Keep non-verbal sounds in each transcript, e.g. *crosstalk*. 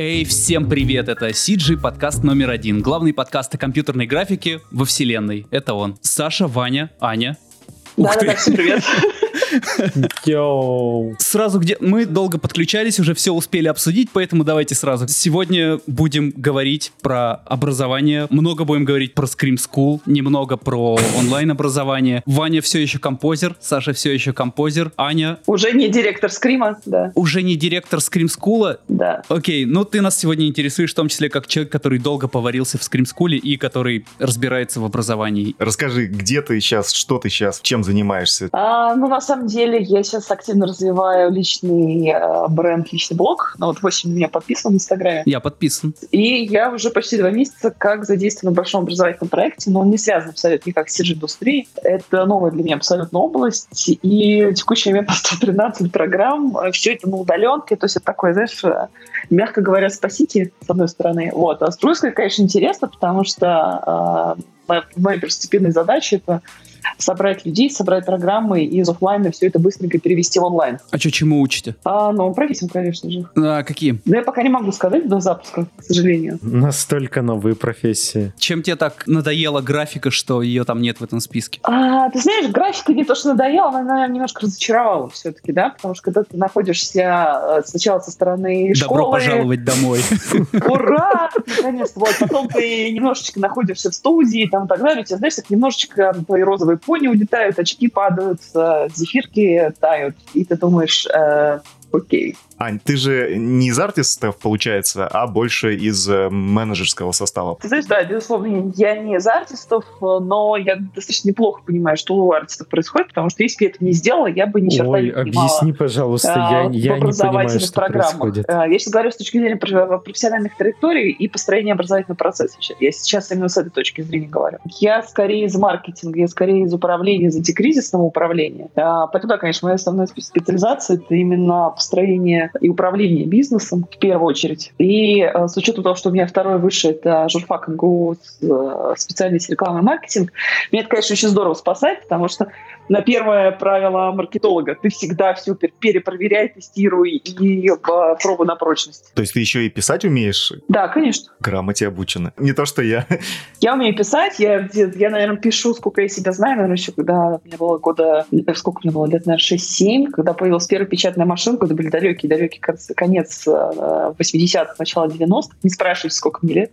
Эй, всем привет, это CG, подкаст номер один. Главный подкаст о компьютерной графике во вселенной. Это он. Саша, Ваня, Аня. Да, да, да, всем привет. *laughs* Йоу. Сразу где... Мы долго подключались, уже все успели обсудить, поэтому давайте сразу. Сегодня будем говорить про образование, много будем говорить про Scream School, немного про онлайн-образование. Ваня все еще композер, Саша все еще композер, Аня... Уже не директор Скрима, да. Уже не директор Scream School? Да. Окей, ну ты нас сегодня интересуешь в том числе как человек, который долго поварился в Scream School и который разбирается в образовании. Расскажи, где ты сейчас, что ты сейчас, чем занимаешься? А, ну, на самом деле, я сейчас активно развиваю личный э, бренд, личный блог. Ну, вот 8 меня подписан в Инстаграме. Я подписан. И я уже почти два месяца как задействован в большом образовательном проекте, но он не связан абсолютно никак с CG-индустрией. Это новая для меня абсолютно область. И в текущий момент *laughs* 113 программ. Все это на удаленке. То есть это такое, знаешь, мягко говоря, спасите, с одной стороны. Вот. А с другой стороны, конечно, интересно, потому что э, моя первостепенная задача — это собрать людей, собрать программы и из офлайна все это быстренько перевести в онлайн. А что, чему учите? А, ну, профессиям, конечно же. А какие? Ну, я пока не могу сказать до запуска, к сожалению. Настолько новые профессии. Чем тебе так надоела графика, что ее там нет в этом списке? А, ты знаешь, графика не то, что надоела, она, наверное, немножко разочаровала все-таки, да, потому что когда ты находишься э, сначала со стороны школы... Добро пожаловать домой. *laughs* Ура! Наконец-то. Вот, потом ты немножечко находишься в студии, там, и так далее, у тебя, знаешь, так немножечко твои розовые пони улетают, очки падают, зефирки тают, и ты думаешь, э, окей, Ань, ты же не из артистов, получается, а больше из э, менеджерского состава. Ты знаешь, да, безусловно, я не из артистов, но я достаточно неплохо понимаю, что у артистов происходит, потому что если бы я это не сделала, я бы ни черта Ой, не понимала. объясни, пожалуйста, я, э, я не понимаю, что происходит. Э, я сейчас говорю с точки зрения профессиональных траекторий и построения образовательного процесса. Я сейчас именно с этой точки зрения говорю. Я скорее из маркетинга, я скорее из управления, из антикризисного управления. Поэтому, да, конечно, моя основная специализация — это именно построение и управление бизнесом в первую очередь. И э, с учетом того, что у меня второй высший это журфак МГУ э, специальность рекламы и маркетинг, меня это, конечно, очень здорово спасает, потому что на первое правило маркетолога. Ты всегда все перепроверяй, тестируй и пробуй на прочность. То есть ты еще и писать умеешь? Да, конечно. Грамоте обучена. Не то, что я. *laughs* Я умею писать. Я, я наверное, пишу, сколько я себя знаю. Наверное, еще когда мне было года... Сколько мне было? Лет, наверное, 6-7. Когда появилась первая печатная машинка. Это были далекий-далекий конец 80-х, начало 90-х. Не спрашивайте, сколько мне лет.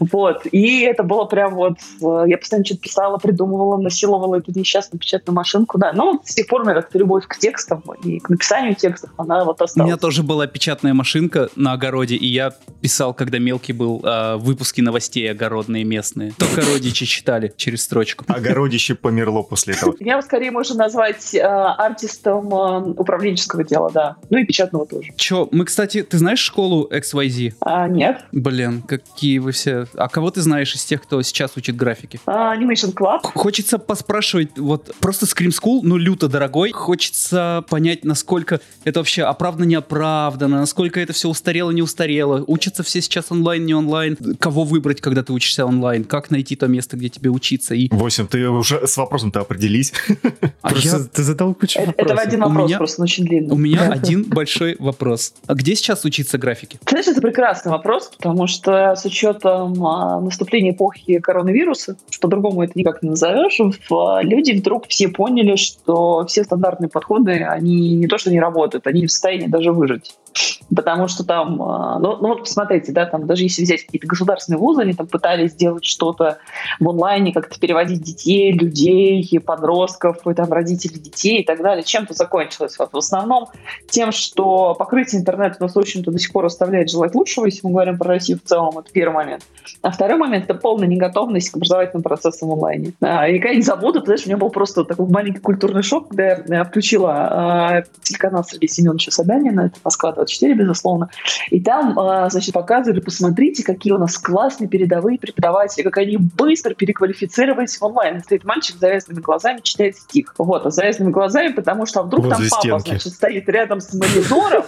Вот. И это было прям вот... Э, я постоянно что-то писала, придумывала, насиловала эту несчастную печатную машинку, да. Но с тех пор у меня как-то любовь к текстам и к написанию текстов, она вот осталась. У меня тоже была печатная машинка на огороде, и я писал, когда мелкий был, э, выпуски новостей огородные местные. Только *laughs* родичи читали через строчку. Огородище померло после этого. Меня скорее можно назвать э, артистом э, управленческого дела, да. Ну и печатного тоже. Че, мы, кстати, ты знаешь школу XYZ? А, нет. Блин, какие вы все... А кого ты знаешь из тех, кто сейчас учит графики? А, Animation Club. Хочется поспрашивать, вот просто Scream School, ну, люто дорогой. Хочется понять, насколько это вообще оправдано, неоправданно, насколько это все устарело, не устарело. Учатся все сейчас онлайн, не онлайн. Кого выбрать, когда ты учишься онлайн? Как найти то место, где тебе учиться? И... Восемь, ты уже с вопросом-то определись. *laughs* А просто я... ты задал кучу это, вопросов. Это один вопрос, меня... просто очень длинный. У меня *laughs* один большой вопрос. А где сейчас учиться графике? Знаешь, это прекрасный вопрос, потому что с учетом а, наступления эпохи коронавируса, по-другому это никак не назовешь, люди вдруг все поняли, что все стандартные подходы, они не то что не работают, они не в состоянии даже выжить. Потому что там, а, ну, ну вот посмотрите, да, там даже если взять какие-то государственные вузы, они там пытались сделать что-то в онлайне, как-то переводить детей, людей, подростков, и там родителей детей и так далее. Чем это закончилось? Вот в основном тем, что покрытие интернета у нас, в общем-то, до сих пор оставляет желать лучшего, если мы говорим про Россию в целом, это первый момент. А второй момент — это полная неготовность к образовательным процессам в онлайне. А, и никогда не забуду, знаешь, у меня был просто такой маленький культурный шок, когда я включила а, телеканал Сергея Семеновича Собянина, это Москва 24, безусловно. И там, а, значит, показывали, посмотрите, какие у нас классные передовые преподаватели, как они быстро переквалифицировались в онлайн. Стоит мальчик с завязанными глазами, читает стих. Вот, а с завязанными глазами, потому что а вдруг Возле там папа, стенки. значит, стоит рядом с монитором,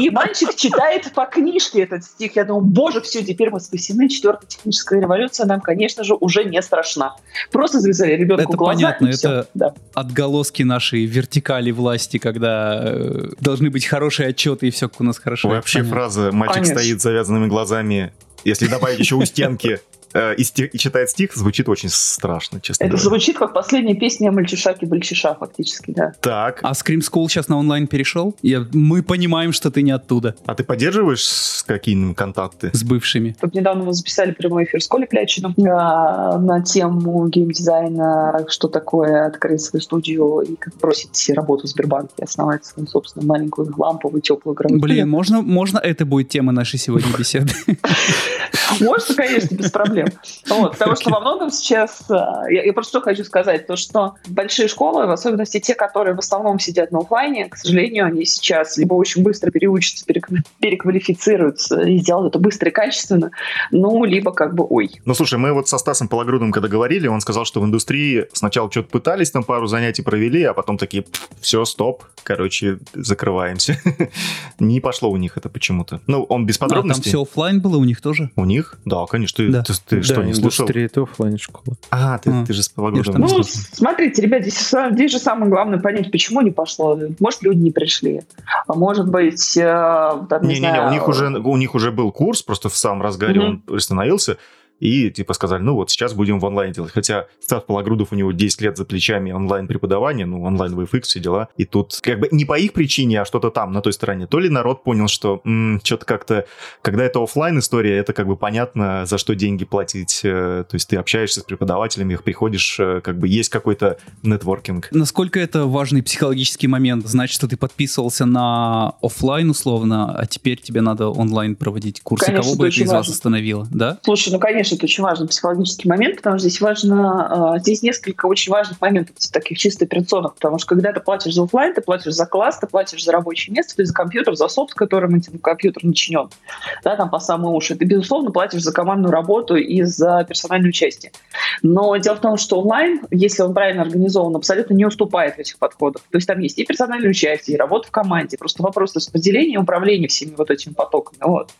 И мальчик читает по книжке этот стих. Я думаю, боже, все, теперь мы спасены. Четвертая техническая революция нам, конечно же, уже не страшна. Просто завязали ребенку это глаза. Понятно, это да. отголоски нашей вертикали власти, когда э, должны быть хорошие отчеты и все у нас хорошо. Вообще фраза «мальчик Конечно. стоит с завязанными глазами» если добавить еще у стенки э, и, стих, и читает стих, звучит очень страшно, честно Это говоря. звучит как последняя песня Мальчишаки Бальчиша, фактически, да. Так. А Scream School сейчас на онлайн перешел? Я, мы понимаем, что ты не оттуда. А ты поддерживаешь какие-нибудь контакты? С бывшими. Тут недавно мы записали прямой эфир с Колей Клячиным а, на тему геймдизайна, что такое открыть свою студию и как бросить работу в Сбербанке, основать свою собственную маленькую ламповую теплую грамоту. Блин, можно, можно это будет тема нашей сегодня беседы? Можно, конечно, без проблем. Вот, потому что во многом сейчас, э, я, я просто что хочу сказать, то что большие школы, в особенности те, которые в основном сидят на офлайне, к сожалению, они сейчас либо очень быстро переучатся, переквалифицируются и сделают это быстро и качественно, ну, либо как бы ой. Ну, слушай, мы вот со Стасом Пологрудом, когда говорили, он сказал, что в индустрии сначала что-то пытались, там пару занятий провели, а потом такие, все, стоп, короче, закрываемся. *laughs* Не пошло у них это почему-то. Ну, он без подробностей. А там все офлайн было у них тоже? У них? Да, конечно. Ты, да. ты, ты да, что, не слушал? это офлайн школа. А, ты, а. ты же с Пологрудом. Ну, смотрите, ребят, здесь, здесь же самое главное понять, почему не пошло. Может, люди не пришли. А может быть, э, там, не, не, не, не, у них уже у них уже был курс, просто в самом разгаре mm-hmm. он приостановился и типа сказали, ну вот сейчас будем в онлайн делать. Хотя Стас Пологрудов, у него 10 лет за плечами онлайн преподавания, ну онлайн VFX, все дела. И тут как бы не по их причине, а что-то там, на той стороне. То ли народ понял, что что-то как-то, когда это офлайн история, это как бы понятно, за что деньги платить. Э, то есть ты общаешься с преподавателями, их приходишь, э, как бы есть какой-то нетворкинг. Насколько это важный психологический момент? Значит, что ты подписывался на офлайн условно, а теперь тебе надо онлайн проводить курсы. Конечно, Кого бы это из важно. вас остановило, да? Слушай, ну конечно, конечно, очень важный психологический момент, потому что здесь важно, а, здесь несколько очень важных моментов, таких чисто операционных, потому что когда ты платишь за офлайн, ты платишь за класс, ты платишь за рабочее место, ты за компьютер, за софт, которым этим компьютер начинен, да, там по самые уши. Ты, безусловно, платишь за командную работу и за персональное участие. Но дело в том, что онлайн, если он правильно организован, абсолютно не уступает в этих подходах. То есть там есть и персональное участие, и работа в команде, просто вопрос распределения и управления всеми вот этими потоками. Вот.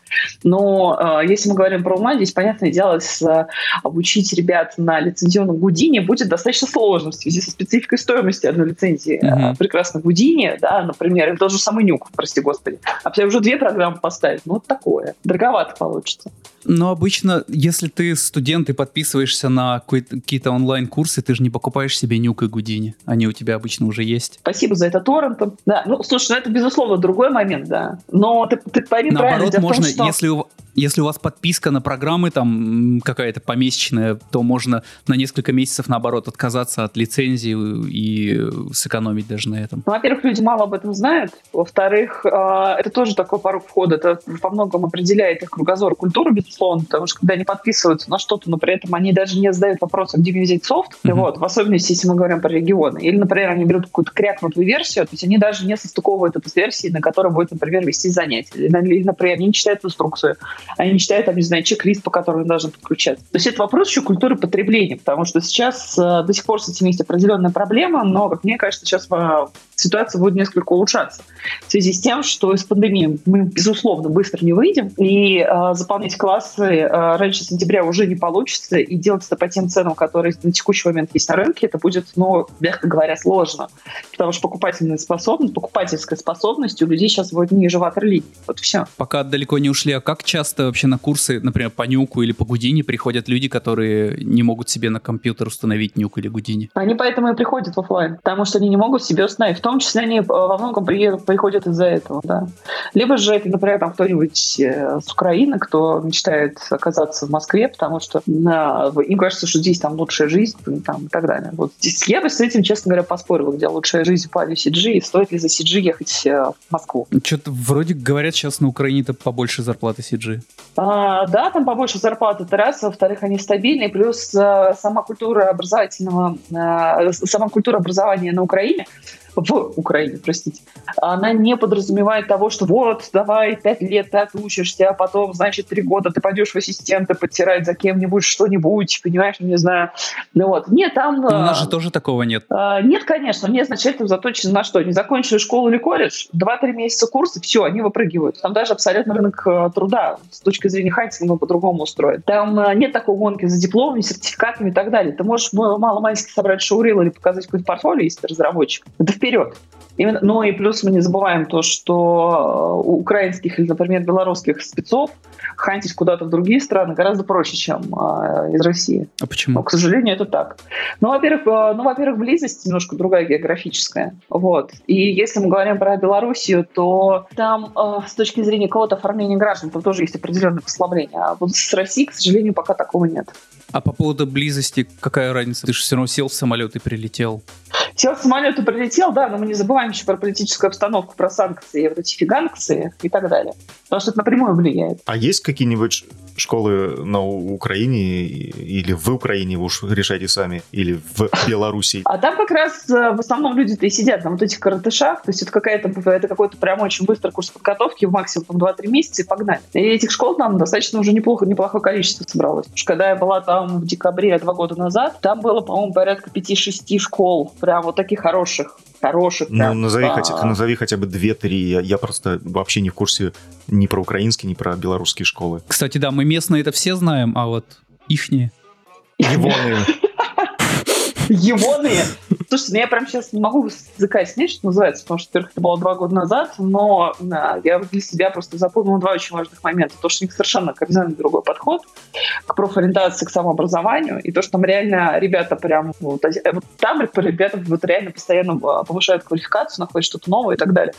Но э, если мы говорим про онлайн, здесь, понятное дело, сейчас э, обучить ребят на лицензионном Гудине будет достаточно сложно в связи со спецификой стоимости одной лицензии. Mm-hmm. Прекрасно Гудине, да, например, или тот же самый Нюк, прости господи. А все уже две программы поставить, ну вот такое. Дороговато получится. Но обычно, если ты студент и подписываешься на какие-то онлайн-курсы, ты же не покупаешь себе Нюк и Гудини. Они у тебя обычно уже есть. Спасибо за это торрентом. Да, ну, слушай, ну это, безусловно, другой момент, да. Но ты, ты пойми Наоборот, можно, том, что... если, у, если у вас подписка на программы там какая-то помесячная, то можно на несколько месяцев, наоборот, отказаться от лицензии и сэкономить даже на этом. Ну, во-первых, люди мало об этом знают. Во-вторых, а, это тоже такой порог входа. Это во многом определяет их кругозор культуры, безусловно, потому что когда они подписываются на что-то, но при этом они даже не задают вопроса, где мне взять софт, mm-hmm. вот, в особенности, если мы говорим про регионы. Или, например, они берут какую-то крякнутую версию, то есть они даже не состыковывают эту с версией, на которой будет, например, вести занятие. Или, например, они не читают инструкцию, они не читают, там, не знаю, чек-лист, по которому подключаться. То есть это вопрос еще культуры потребления, потому что сейчас э, до сих пор с этим есть определенная проблема, но, как мне кажется, сейчас э, ситуация будет несколько улучшаться в связи с тем, что из пандемии мы, безусловно, быстро не выйдем, и э, заполнять классы э, раньше сентября уже не получится, и делать это по тем ценам, которые на текущий момент есть на рынке, это будет, ну, мягко говоря, сложно, потому что покупательная способность, покупательская способность у людей сейчас будет ниже ватерлинии. Вот все. Пока далеко не ушли, а как часто вообще на курсы, например, по Нюку или по Гудине приходят люди, которые не могут себе на компьютер установить Нюк или Гудини? Они поэтому и приходят в офлайн, потому что они не могут себе установить. В том числе они э, во многом приходят из-за этого, да. Либо же это, например, там кто-нибудь э, с Украины, кто мечтает оказаться в Москве, потому что на, им кажется, что здесь там лучшая жизнь там, и так далее. Вот здесь я бы с этим, честно говоря, поспорила, где лучшая жизнь в плане CG, и стоит ли за CG ехать э, в Москву. Что-то вроде говорят сейчас на Украине-то побольше зарплаты CG. А, да, там побольше зарплаты, это раз. Во-вторых, они стабильные. Плюс сама культура образовательного, сама культура образования на Украине в Украине, простите, она не подразумевает того, что вот, давай, пять лет ты отучишься, а потом, значит, три года ты пойдешь в ассистента подтирать за кем-нибудь что-нибудь, понимаешь, не знаю. Ну вот. Нет, там... Но у нас же тоже такого нет. А, нет, конечно. Мне изначально заточено на что? Не закончили школу или колледж, два-три месяца курса, все, они выпрыгивают. Там даже абсолютно рынок э, труда с точки зрения хантинга по-другому устроен. Там э, нет такой гонки за дипломами, сертификатами и так далее. Ты можешь мало-мальски собрать шоурил или показать какой-то портфолио, если ты разработчик. Это вперед. Именно, ну и плюс мы не забываем то, что у украинских или, например, белорусских спецов хантить куда-то в другие страны гораздо проще, чем э, из России. А почему? Но, к сожалению, это так. Ну, во-первых, э, ну, во-первых, близость немножко другая географическая. Вот. И если мы говорим про Белоруссию, то там э, с точки зрения кого-то оформления граждан там тоже есть определенное послабление. А вот с Россией, к сожалению, пока такого нет. А по поводу близости, какая разница? Ты же все равно сел в самолет и прилетел. Сел в самолет и прилетел, да, но мы не забываем еще про политическую обстановку, про санкции, вот эти фиганкции и так далее. Потому что это напрямую влияет. А есть какие-нибудь школы на Украине или в Украине, вы уж решайте сами, или в Беларуси? А там как раз э, в основном люди-то и сидят на вот этих коротышах, то есть это какая-то это какой-то прям очень быстрый курс подготовки, в максимум 2-3 месяца и погнали. И этих школ там достаточно уже неплохо, неплохое количество собралось. Потому что когда я была там в декабре два года назад, там было, по-моему, порядка 5-6 школ, прям вот таких хороших хороших. Ну, прям, назови, а... хотя, назови хотя бы две-три. Я, я просто вообще не в курсе ни про украинские, ни про белорусские школы. Кстати, да, мы местные это все знаем, а вот ихние. Егоные. Егоные? Слушайте, ну я прям сейчас не могу языка снять, что называется, потому что, во-первых, это было два года назад, но да, я для себя просто запомнила два очень важных момента. То, что у них совершенно кардинально другой подход к профориентации, к самообразованию, и то, что там реально ребята прям... Вот, вот там ребята вот реально постоянно а, повышают квалификацию, находят что-то новое и так далее.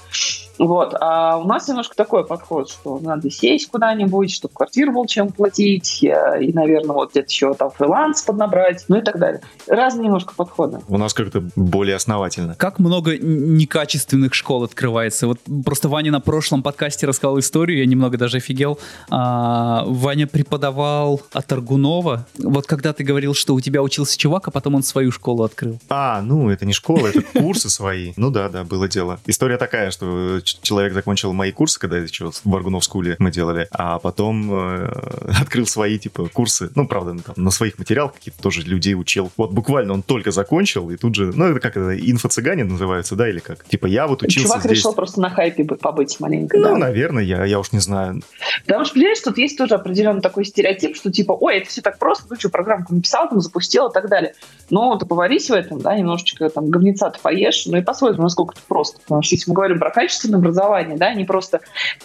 Вот. А у нас немножко такой подход, что надо сесть куда-нибудь, чтобы квартиру было чем платить, э, и, наверное, вот где-то еще там фриланс поднабрать, ну и так далее. Разные немножко подходы. У нас как-то более основательно. Как много некачественных школ открывается. Вот просто Ваня на прошлом подкасте рассказал историю, я немного даже офигел. А, Ваня преподавал от Аргунова. Вот когда ты говорил, что у тебя учился чувак, а потом он свою школу открыл. А, ну это не школа, это курсы свои. Ну да, да, было дело. История такая, что человек закончил мои курсы, когда еще в Аргунов скуле мы делали, а потом э, *laughs* открыл свои типа курсы. Ну, правда, там, на своих материалах какие-то тоже людей учил. Вот буквально он только закончил, и тут же, ну, это как это, инфо-цыгане называются, да, или как? Типа, я вот учился Чувак здесь. решил просто на хайпе побыть маленько, Ну, да. наверное, я, я уж не знаю. Потому что, понимаешь, тут есть тоже определенный такой стереотип, что типа, ой, это все так просто, ну что, программку написал, там, запустил и так далее. Ну, ты поварись в этом, да, немножечко там говнеца-то поешь, ну и посмотрим, насколько это просто. Потому что если мы говорим про качественное образование, да, не просто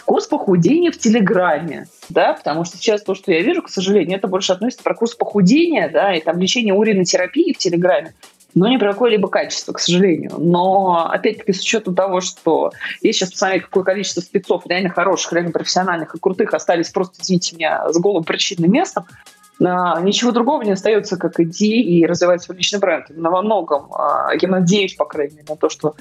курс похудения в Телеграме, да, потому что сейчас то, что я вижу, к сожалению, это больше относится про курс похудения, да, и там лечение уринотерапии в Телеграме, но не про какое-либо качество, к сожалению. Но, опять-таки, с учетом того, что есть сейчас, посмотреть, какое количество спецов реально хороших, реально профессиональных и крутых остались просто, извините меня, с голым причинным местом, а, ничего другого не остается, как идти и развивать свой личный бренд. Именно во многом, а, я надеюсь, по крайней мере, на то, что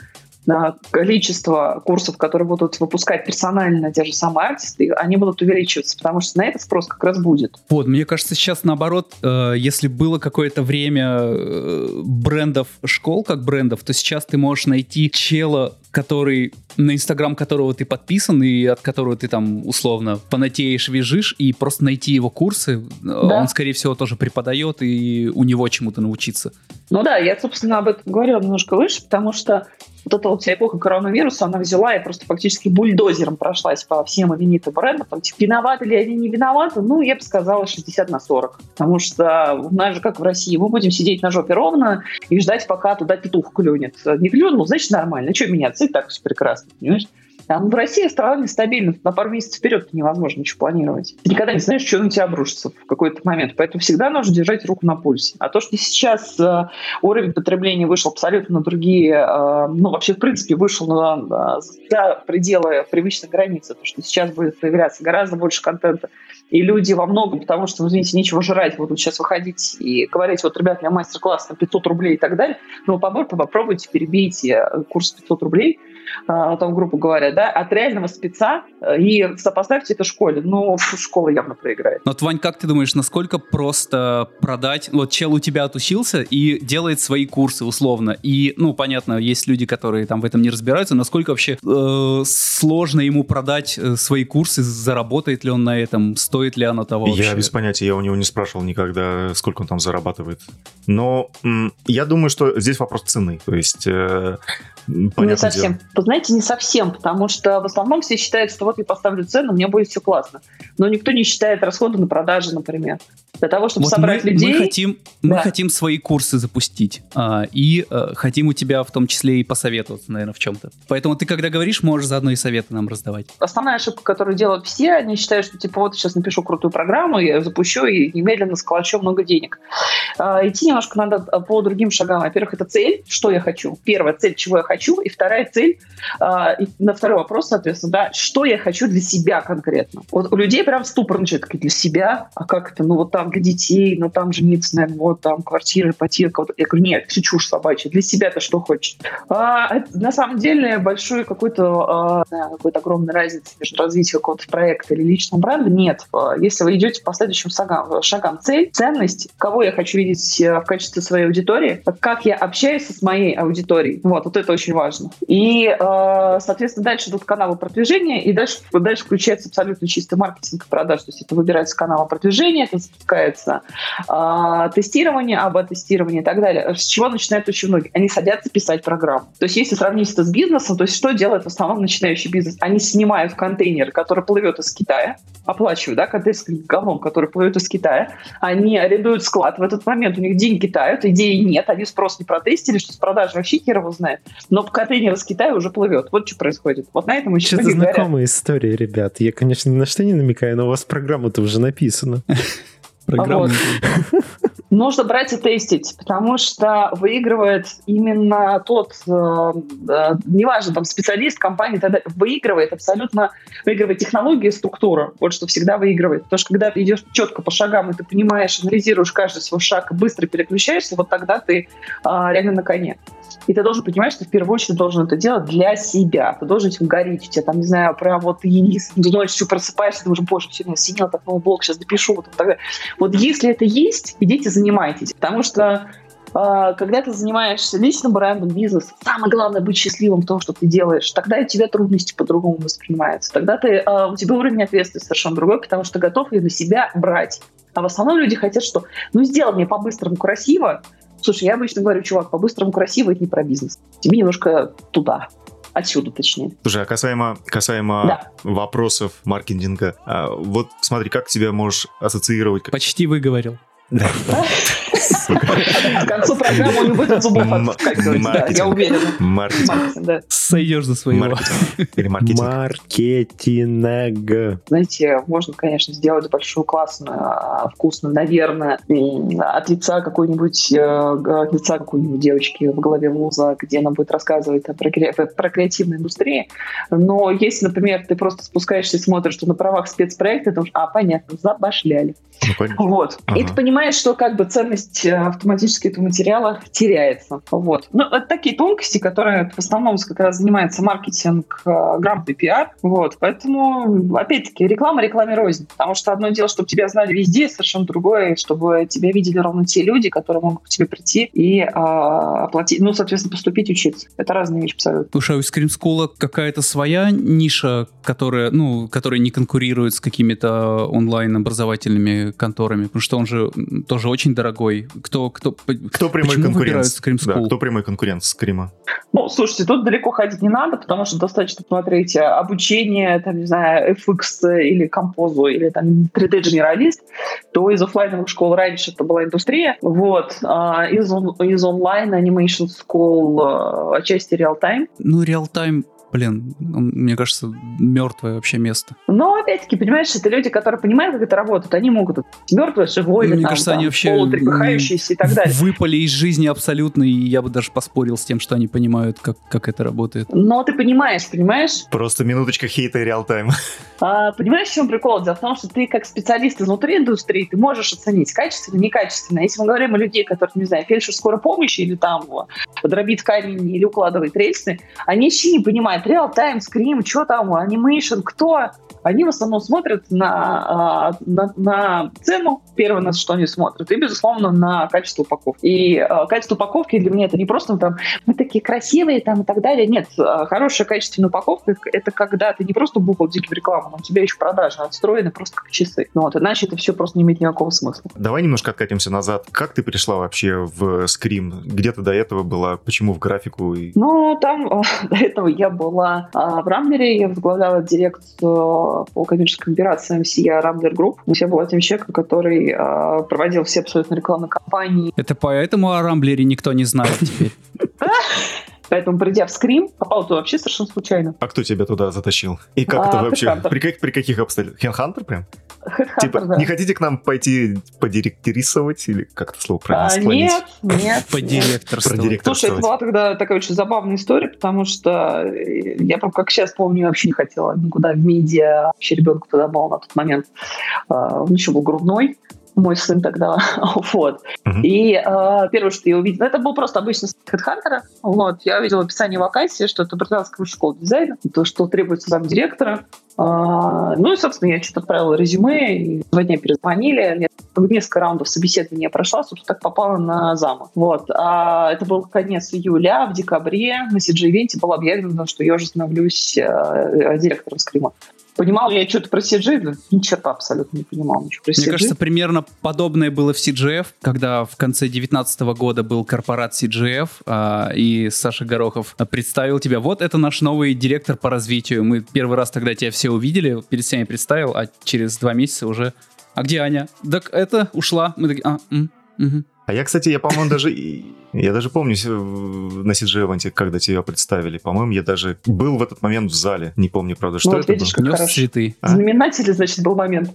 количество курсов, которые будут выпускать персонально те же самые артисты, они будут увеличиваться, потому что на это спрос как раз будет. Вот, мне кажется, сейчас наоборот, э, если было какое-то время э, брендов школ, как брендов, то сейчас ты можешь найти чела, который на Инстаграм которого ты подписан и от которого ты там условно понатеешь, вяжешь, и просто найти его курсы, да. он, скорее всего, тоже преподает, и у него чему-то научиться. Ну да, я, собственно, об этом говорила немножко выше, потому что вот эта вот вся эпоха коронавируса, она взяла и просто фактически бульдозером прошлась по всем именитым брендам. Там, типа, виноваты ли они, не виноваты? Ну, я бы сказала 60 на 40. Потому что у нас же, как в России, мы будем сидеть на жопе ровно и ждать, пока туда петух клюнет. Не клюнул, значит, нормально. Что меняться? И так все прекрасно, понимаешь? Там в России страна нестабильна. На пару месяцев вперед невозможно ничего планировать. Ты никогда не знаешь, что на тебя обрушится в какой-то момент. Поэтому всегда нужно держать руку на пульсе. А то, что сейчас э, уровень потребления вышел абсолютно на другие, э, ну, вообще, в принципе, вышел на, на, за пределы привычной границы, то, что сейчас будет появляться гораздо больше контента. И люди во многом, потому что, ну, извините, нечего жрать, будут сейчас выходить и говорить, вот, ребят, я мастер-класс на 500 рублей и так далее. Ну, попробуйте, попробуйте, перебейте курс 500 рублей – а, там, грубо говоря, да, от реального спеца, э, и сопоставьте это школе. Ну, школа явно проиграет. Но, Вань, как ты думаешь, насколько просто продать... Вот чел у тебя отучился и делает свои курсы условно, и, ну, понятно, есть люди, которые там в этом не разбираются, насколько вообще э, сложно ему продать э, свои курсы, заработает ли он на этом, стоит ли оно того вообще? Я без понятия, я у него не спрашивал никогда, сколько он там зарабатывает. Но м- я думаю, что здесь вопрос цены. То есть э, не совсем. Дело. Знаете, не совсем, потому что в основном все считают, что вот я поставлю цену, мне будет все классно. Но никто не считает расходы на продажи, например. Для того, чтобы вот собрать мы, людей... Мы хотим, да. мы хотим свои курсы запустить. А, и а, хотим у тебя в том числе и посоветоваться, наверное, в чем-то. Поэтому ты, когда говоришь, можешь заодно и советы нам раздавать. Основная ошибка, которую делают все, они считают, что типа вот сейчас напишу крутую программу, я запущу и немедленно сколочу много денег. А, идти немножко надо по другим шагам. Во-первых, это цель, что я хочу. Первая цель, чего я хочу. И вторая цель, а, и на второй вопрос, соответственно, да, что я хочу для себя конкретно. Вот у людей прям ступор начинает, для себя, а как это, ну вот там для детей, ну там жениться, наверное, вот там квартира, ипотека. Вот. Я говорю, нет, все чушь собачья, для себя-то что хочешь. А, на самом деле большой какой-то, а, какой-то огромной разницы между развитием какого-то проекта или личного бренда нет. А, если вы идете по следующим шагам, шагам цель, ценность, кого я хочу видеть э, в качестве своей аудитории, как я общаюсь с моей аудиторией. Вот, вот это очень важно. И, э, соответственно, дальше идут каналы продвижения, и дальше, дальше включается абсолютно чистый маркетинг продаж. То есть это выбирается каналы продвижения, это запускается э, тестирование, АБ-тестирование и так далее. С чего начинают очень многие? Они садятся писать программу. То есть если сравнить это с бизнесом, то есть что делает в основном начинающий бизнес? Они снимают контейнер, который плывет из Китая, оплачивают, да, контейнер с говном, который плывет из Китая, они арендуют склад, в этот момент у них деньги тают, идеи нет, они спрос не протестили, что с продажи вообще хер его знает, но контейнер из Китая уже плывет. Вот что происходит. Вот на этом еще Что-то знакомая история, ребят. Я, конечно, ни на что не намекаю, но у вас программа-то уже написана. *laughs* Программа. Нужно брать и тестить, потому что выигрывает именно тот, э, э, неважно, там специалист, компания, тогда выигрывает абсолютно, выигрывает технология, структура. Вот что всегда выигрывает. Потому что когда ты идешь четко по шагам, и ты понимаешь, анализируешь каждый свой шаг и быстро переключаешься, вот тогда ты э, реально на коне. И ты должен понимать, что в первую очередь должен это делать для себя. Ты должен этим гореть. У тебя там, не знаю, прям вот ты ночью просыпаешься, думаешь, боже, сегодня сидел так новый блок, сейчас допишу. Вот, так вот если это есть, идите занимайтесь. Потому что а, когда ты занимаешься личным брендом, бизнесом, самое главное быть счастливым в том, что ты делаешь. Тогда у тебя трудности по-другому воспринимаются. Тогда ты, а, у тебя уровень ответственности совершенно другой, потому что готов ее на себя брать. А в основном люди хотят, что ну сделай мне по-быстрому красиво, Слушай, я обычно говорю, чувак, по-быстрому красиво, это не про бизнес. Тебе немножко туда, отсюда точнее. Слушай, а касаемо, касаемо да. вопросов маркетинга, а, вот смотри, как тебя можешь ассоциировать? Почти выговорил. Да. К концу программы он не будет зубов отскакивать, я уверен. Маркетинг. Сойдешь за своего. Или маркетинг. Маркетинг. Знаете, можно, конечно, сделать большую классную, а, вкусную, наверное, от лица какой-нибудь, э, от лица какой-нибудь девочки в голове вуза, где она будет рассказывать про, про креативную индустрию. Но если, например, ты просто спускаешься и смотришь, что на правах спецпроекта, думаешь, а, понятно, забашляли. Ну, вот. Ага. И ты понимаешь, что как бы ценность э, автоматически этого материала теряется. Вот. Ну, это такие тонкости, которые в основном как раз занимается маркетинг, э, грамотный пиар. Вот. Поэтому, опять-таки, реклама рекламе рознь. Потому что одно дело, чтобы тебя знали везде, совершенно другое, чтобы тебя видели ровно те люди, которые могут к тебе прийти и э, оплатить, ну, соответственно, поступить учиться. Это разные вещи абсолютно. Слушай, а у Scream School какая-то своя ниша, которая, ну, которая не конкурирует с какими-то онлайн-образовательными конторами? Потому что он же тоже очень дорогой. Кто, кто, кто прямой конкурент? Да, кто прямой конкурент Скрима? Ну, слушайте, тут далеко ходить не надо, потому что достаточно смотреть обучение, там, не знаю, FX или композу, или там 3D-генералист, то из офлайновых школ раньше это была индустрия, вот, а из, из онлайн Animation School а, отчасти реал-тайм. Ну, реал-тайм блин, мне кажется, мертвое вообще место. Но, опять-таки, понимаешь, это люди, которые понимают, как это работает, они могут мертвое, живое, мне там, кажется, там, они вообще трепыхающиеся и так далее. Выпали из жизни абсолютно, и я бы даже поспорил с тем, что они понимают, как, как это работает. Но ты понимаешь, понимаешь? Просто минуточка хейта и реал-тайм. А, понимаешь, в чем прикол? Дело в том, что ты как специалист изнутри индустрии, ты можешь оценить качественно, некачественно. Если мы говорим о людей, которые, не знаю, фельдшер скорой помощи или там дробит камень или укладывает рельсы, они вообще не понимают, понимает, реал-тайм, скрим, что там, анимейшн, кто? Они в основном смотрят на, а, на, на цену, первое, на что они смотрят, и, безусловно, на качество упаковки. И э, качество упаковки для меня это не просто там, мы такие красивые там и так далее. Нет, хорошая качественная упаковка — это когда ты не просто бухал в рекламу, но у тебя еще продажи отстроены просто как часы. Ну, вот, иначе это все просто не имеет никакого смысла. Давай немножко откатимся назад. Как ты пришла вообще в Scream? Где ты до этого была? Почему в графику? Ну, там до этого я была а, в Рамблере, я возглавляла дирекцию по коммерческим операциям всея Rambler Group. Я была тем человеком, который а, проводил все абсолютно рекламные кампании. Это поэтому о Рамблере никто не знает теперь. *laughs* Поэтому, придя в Scream, попал туда вообще совершенно случайно. А кто тебя туда затащил? И как а, это вообще? При, как, при каких обстоятельствах? Headhunter прям? Headhunter, типа, да. не хотите к нам пойти подиректорисовать или как это слово правильно а, Нет, нет. *laughs* Подиректорствовать. Слушай, это была тогда такая очень забавная история, потому что я прям как сейчас помню, вообще не хотела никуда в медиа. Вообще ребенок тогда был на тот момент. А, он еще был грудной мой сын тогда, *laughs* вот. Uh-huh. И э, первое, что я увидела, это был просто обычный сайт HeadHunter, вот. Я увидела описание вакансии, что это британская школа дизайна, то, что требуется зам директора. А, ну и, собственно, я что-то отправила резюме, и два дня перезвонили. Я несколько раундов собеседования прошла, собственно, так попала на зама. Вот. А это был конец июля, в декабре на CG-ивенте было объявлено, что я уже становлюсь э, директором скрима. Понимал я что-то про CG? Ничего абсолютно не понимал. Ничего про CG. Мне кажется, примерно подобное было в CGF, когда в конце 2019 года был корпорат CGF, а, и Саша Горохов представил тебя. Вот это наш новый директор по развитию. Мы первый раз тогда тебя все увидели, перед всеми представил, а через два месяца уже... А где Аня? Так это ушла. Мы такие, а, м, угу. А я, кстати, я, по-моему, даже... Я даже помню на CG когда тебя представили. По-моему, я даже был в этот момент в зале. Не помню, правда, что вот, это видишь, было. Как цветы. А? Знаменатель, значит, был момент.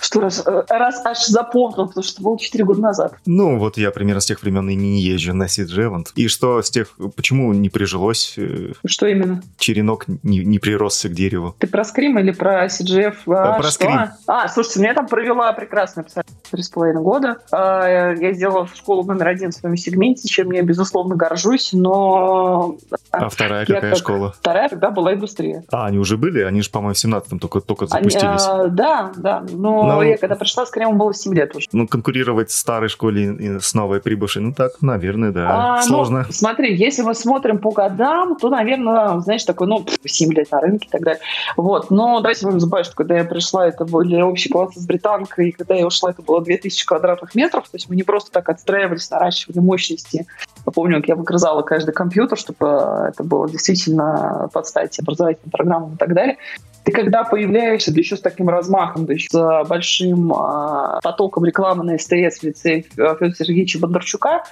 Что раз, э, раз аж запомнил, потому что было 4 года назад. Ну, вот я примерно с тех времен и не езжу на CG И что с тех... Почему не прижилось? Э, что именно? Черенок не, не приросся к дереву. Ты про скрим или про CGF? А, про что? скрим. А, слушайте, меня там провела прекрасная абсолютно 3,5 года. А, я сделала школу номер один в своем сегменте, чем я, безусловно, горжусь, но... А вторая какая как... школа? Вторая тогда была индустрия. А, они уже были? Они же, по-моему, в 17-м только, только запустились. Они, а, да, да. Но, но я когда пришла, с Кремом было 7 лет уже. Ну, конкурировать с старой школой с новой прибывшей, ну так, наверное, да. А, Сложно. Ну, смотри, если мы смотрим по годам, то, наверное, знаешь, такой, ну, 7 лет на рынке и так далее. Вот. Но давайте не забывать, что когда я пришла, это были общие классы с британкой, и когда я ушла, это было 2000 квадратных метров. То есть мы не просто так отстраивались, наращивали мощности. Я помню, как я выгрызала каждый компьютер, чтобы это было действительно под стать образовательным программам и так далее. Ты когда появляешься, да еще с таким размахом, да еще с большим э, потоком рекламы на СТС в лице Федора Сергеевича Бондарчука,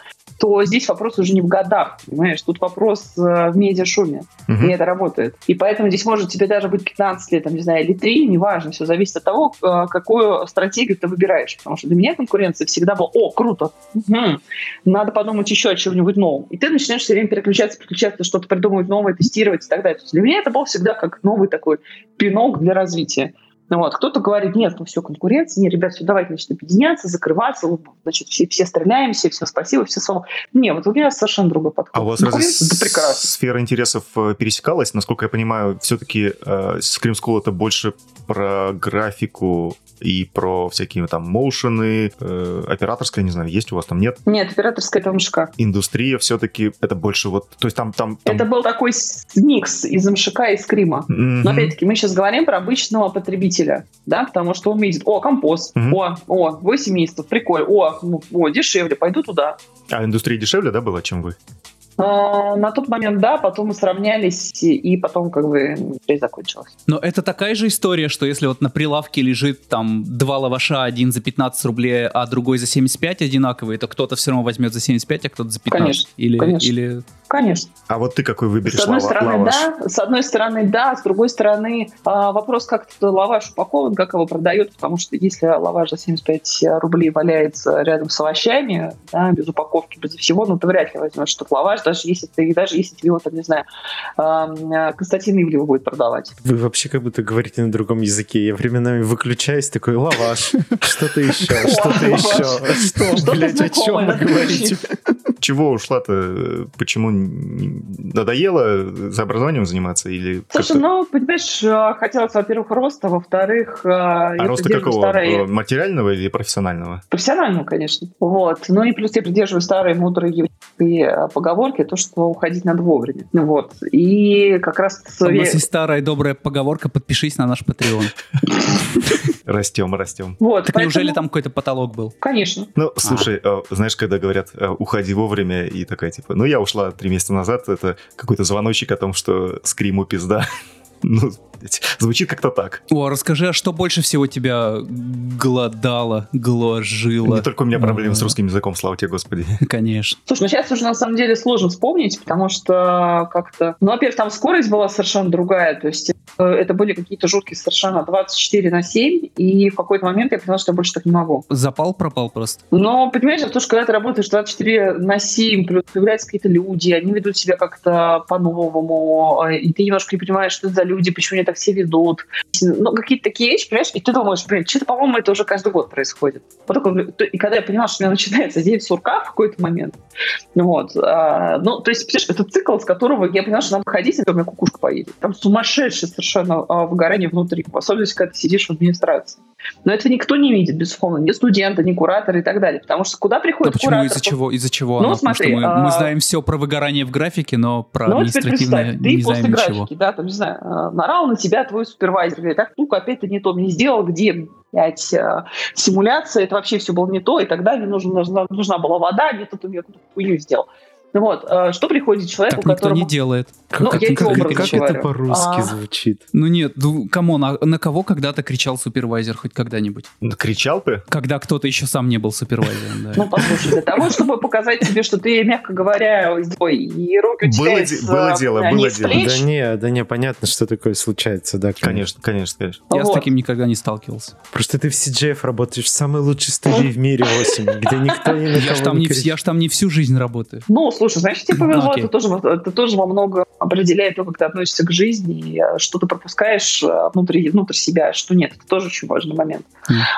то здесь вопрос уже не в годах, понимаешь? Тут вопрос э, в медиашуме, uh-huh. и это работает. И поэтому здесь может тебе даже быть 15 лет, там, не знаю, или 3, неважно, все зависит от того, э, какую стратегию ты выбираешь. Потому что для меня конкуренция всегда была, о, круто, угу. надо подумать еще о чем-нибудь новом. И ты начинаешь все время переключаться, переключаться, что-то придумывать новое, тестировать и так далее. Для меня это был всегда как новый такой пинок для развития. Ну вот. Кто-то говорит, нет, ну все, конкуренция, нет, ребят, все, давайте, значит, объединяться, закрываться, значит, все, все стреляемся, все спасибо, все слова. Не, вот у меня совершенно другой подход. А у вас разве сфера интересов э, пересекалась? Насколько я понимаю, все-таки э, Scream School это больше про графику и про всякие там моушены, э, операторская, не знаю, есть у вас там, нет? Нет, операторская это МШК. Индустрия все-таки это больше вот, то есть там... там, там... Это был такой микс из МШК и Скрима. Mm-hmm. Но опять-таки мы сейчас говорим про обычного потребителя, да, потому что он видит, о, компост, mm-hmm. о, о, 8 месяцев, прикольно, о, ну, о, дешевле, пойду туда. А индустрия дешевле, да, была, чем вы? А, на тот момент, да, потом мы сравнялись, и потом как бы жизнь закончилась. Но это такая же история, что если вот на прилавке лежит там два лаваша, один за 15 рублей, а другой за 75 одинаковые, то кто-то все равно возьмет за 75, а кто-то за 15. Конечно, или, конечно. Или... Конечно. А вот ты какой выберешь с одной лава, стороны, лаваш? да, с одной стороны, да, с другой стороны, а, вопрос, как лаваш упакован, как его продают, потому что если лаваш за 75 рублей валяется рядом с овощами, да, без упаковки, без всего, ну ты вряд ли возьмешь что-то лаваш, даже если ты, даже если тебе вот, не знаю, Константин Ивлев будет продавать. Вы вообще как будто говорите на другом языке. Я временами выключаюсь, такой, лаваш, что-то еще, что-то еще. Что, блядь, о чем вы говорите? чего ушла-то? Почему надоело за образованием заниматься? Или Слушай, ну, понимаешь, э, хотелось, во-первых, роста, во-вторых... Э, а роста какого? Старые... Материального или профессионального? Профессионального, конечно. Вот. Ну и плюс я придерживаюсь старые мудрые поговорки, то, что уходить надо вовремя. Вот. И как раз... У нас есть старая добрая поговорка «подпишись на наш Patreon». Растем, растем. Вот, так поэтому... неужели там какой-то потолок был? Конечно. Ну, слушай, а. знаешь, когда говорят «уходи вовремя» и такая типа, ну, я ушла три месяца назад, это какой-то звоночек о том, что скриму пизда. *laughs* Ну, звучит как-то так. О, расскажи, а что больше всего тебя голодало, гложило? Не только у меня проблемы с русским языком, слава тебе, Господи. *laughs* Конечно. Слушай, ну сейчас уже на самом деле сложно вспомнить, потому что как-то... Ну, во-первых, там скорость была совершенно другая, то есть э, это были какие-то жуткие совершенно 24 на 7, и в какой-то момент я поняла, что я больше так не могу. Запал пропал просто? Но, понимаешь, то, что когда ты работаешь 24 на 7, плюс появляются какие-то люди, они ведут себя как-то по-новому, э, и ты немножко не понимаешь, что это за люди, почему они так все ведут. Ну, какие-то такие вещи, понимаешь, и ты думаешь, блин, что-то, по-моему, это уже каждый год происходит. Вот и когда я поняла, что у меня начинается день сурка в какой-то момент, вот, а, ну, то есть, понимаешь, это цикл, с которого я поняла, что надо ходить, и у меня кукушка поедет. Там сумасшедшее совершенно а, выгорание внутри, особенно когда ты сидишь в администрации. Но это никто не видит, безусловно, ни студенты, ни кураторы и так далее. Потому что куда приходит да почему, куратор? Из-за чего? Из-за чего? Ну, оно? смотри, мы, а... мы знаем все про выгорание в графике, но про ну, административное не знаем после ничего. да, там, не знаю, а, на тебя твой супервайзер, говорит, так, ну опять ты не то мне сделал, где блядь, э, симуляция, это вообще все было не то, и тогда мне нужна, нужна, нужна была вода, не тут у меня хуйню сделал. Ну вот, э, что приходит человеку, так которому... не делает. Ну, как, я как, как, как это по-русски а... звучит? Ну нет, ну, come on, а на кого когда-то кричал супервайзер хоть когда-нибудь? Кричал ты? Когда кто-то еще сам не был супервайзером, да. Ну, послушай, для того, чтобы показать тебе, что ты, мягко говоря, ой, и руки у тебя Было дело, было дело. Да не, да не, понятно, что такое случается, да. Конечно, конечно, конечно. Я с таким никогда не сталкивался. Просто ты в CGF работаешь в самой лучшей студии в мире 8, где никто ни на кого не Я ж там не всю жизнь работаю. Ну, слушай, знаешь, тебе повезло, ну, это, тоже, это тоже во много определяет то, как ты относишься к жизни, и э, что ты пропускаешь э, внутри, внутрь себя, что нет. Это тоже очень важный момент.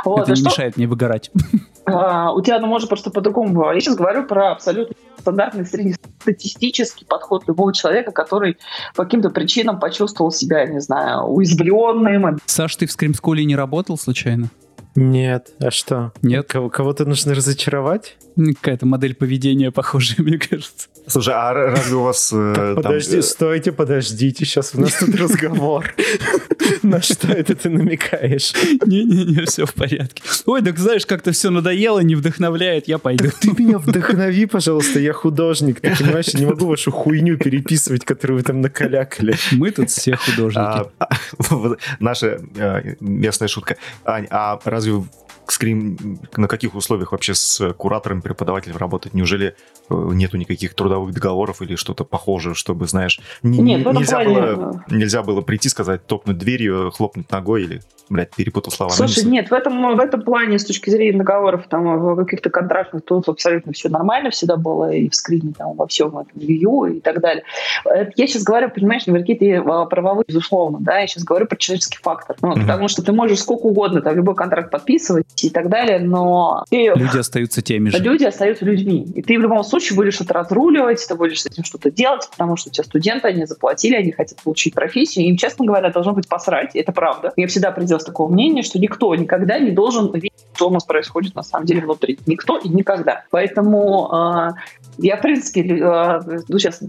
Вот, это не что, мешает мне выгорать. *laughs* А, у тебя оно может просто по-другому. Я сейчас говорю про абсолютно стандартный среднестатистический подход любого человека, который по каким-то причинам почувствовал себя, не знаю, уязвленным. Саш, ты в скримскуле не работал случайно? Нет, а что? Нет. Кого- кого-то нужно разочаровать? Какая-то модель поведения похожая, *laughs* мне кажется. Слушай, а разве у вас... Э, Подожди, там... стойте, подождите, сейчас у нас тут разговор. *laughs* На что это ты намекаешь? Не-не-не, все в порядке. Ой, так знаешь, как-то все надоело, не вдохновляет, я пойду. Ты меня вдохнови, пожалуйста, я художник. Ты понимаешь, я не могу вашу хуйню переписывать, которую вы там накалякали. Мы тут все художники. А, *laughs* наша э, местная шутка. Ань, а разве as you скрин на каких условиях вообще с куратором, преподавателем работать? Неужели э, нету никаких трудовых договоров или что-то похожее, чтобы, знаешь, Нет, нельзя, было, нельзя было прийти, сказать, топнуть дверью, хлопнуть ногой или, блядь, перепутал слова. Слушай, нет, в этом, в этом плане с точки зрения договоров, там, в каких-то контрактах тут абсолютно все нормально всегда было, и в скрине, там, во всем этом ревью и так далее. Я сейчас говорю, понимаешь, не какие-то правовые, безусловно, да, я сейчас говорю про человеческий фактор. Ну, mm-hmm. Потому что ты можешь сколько угодно там любой контракт подписывать, и так далее, но... Ты, люди остаются теми же. Люди остаются людьми. И ты в любом случае будешь это разруливать, ты будешь с этим что-то делать, потому что у тебя студенты, они заплатили, они хотят получить профессию, им, честно говоря, должно быть посрать, это правда. Я всегда придерживаюсь такого мнения, что никто никогда не должен видеть, что у нас происходит на самом деле внутри. Никто и никогда. Поэтому э, я, в принципе, э, ну, сейчас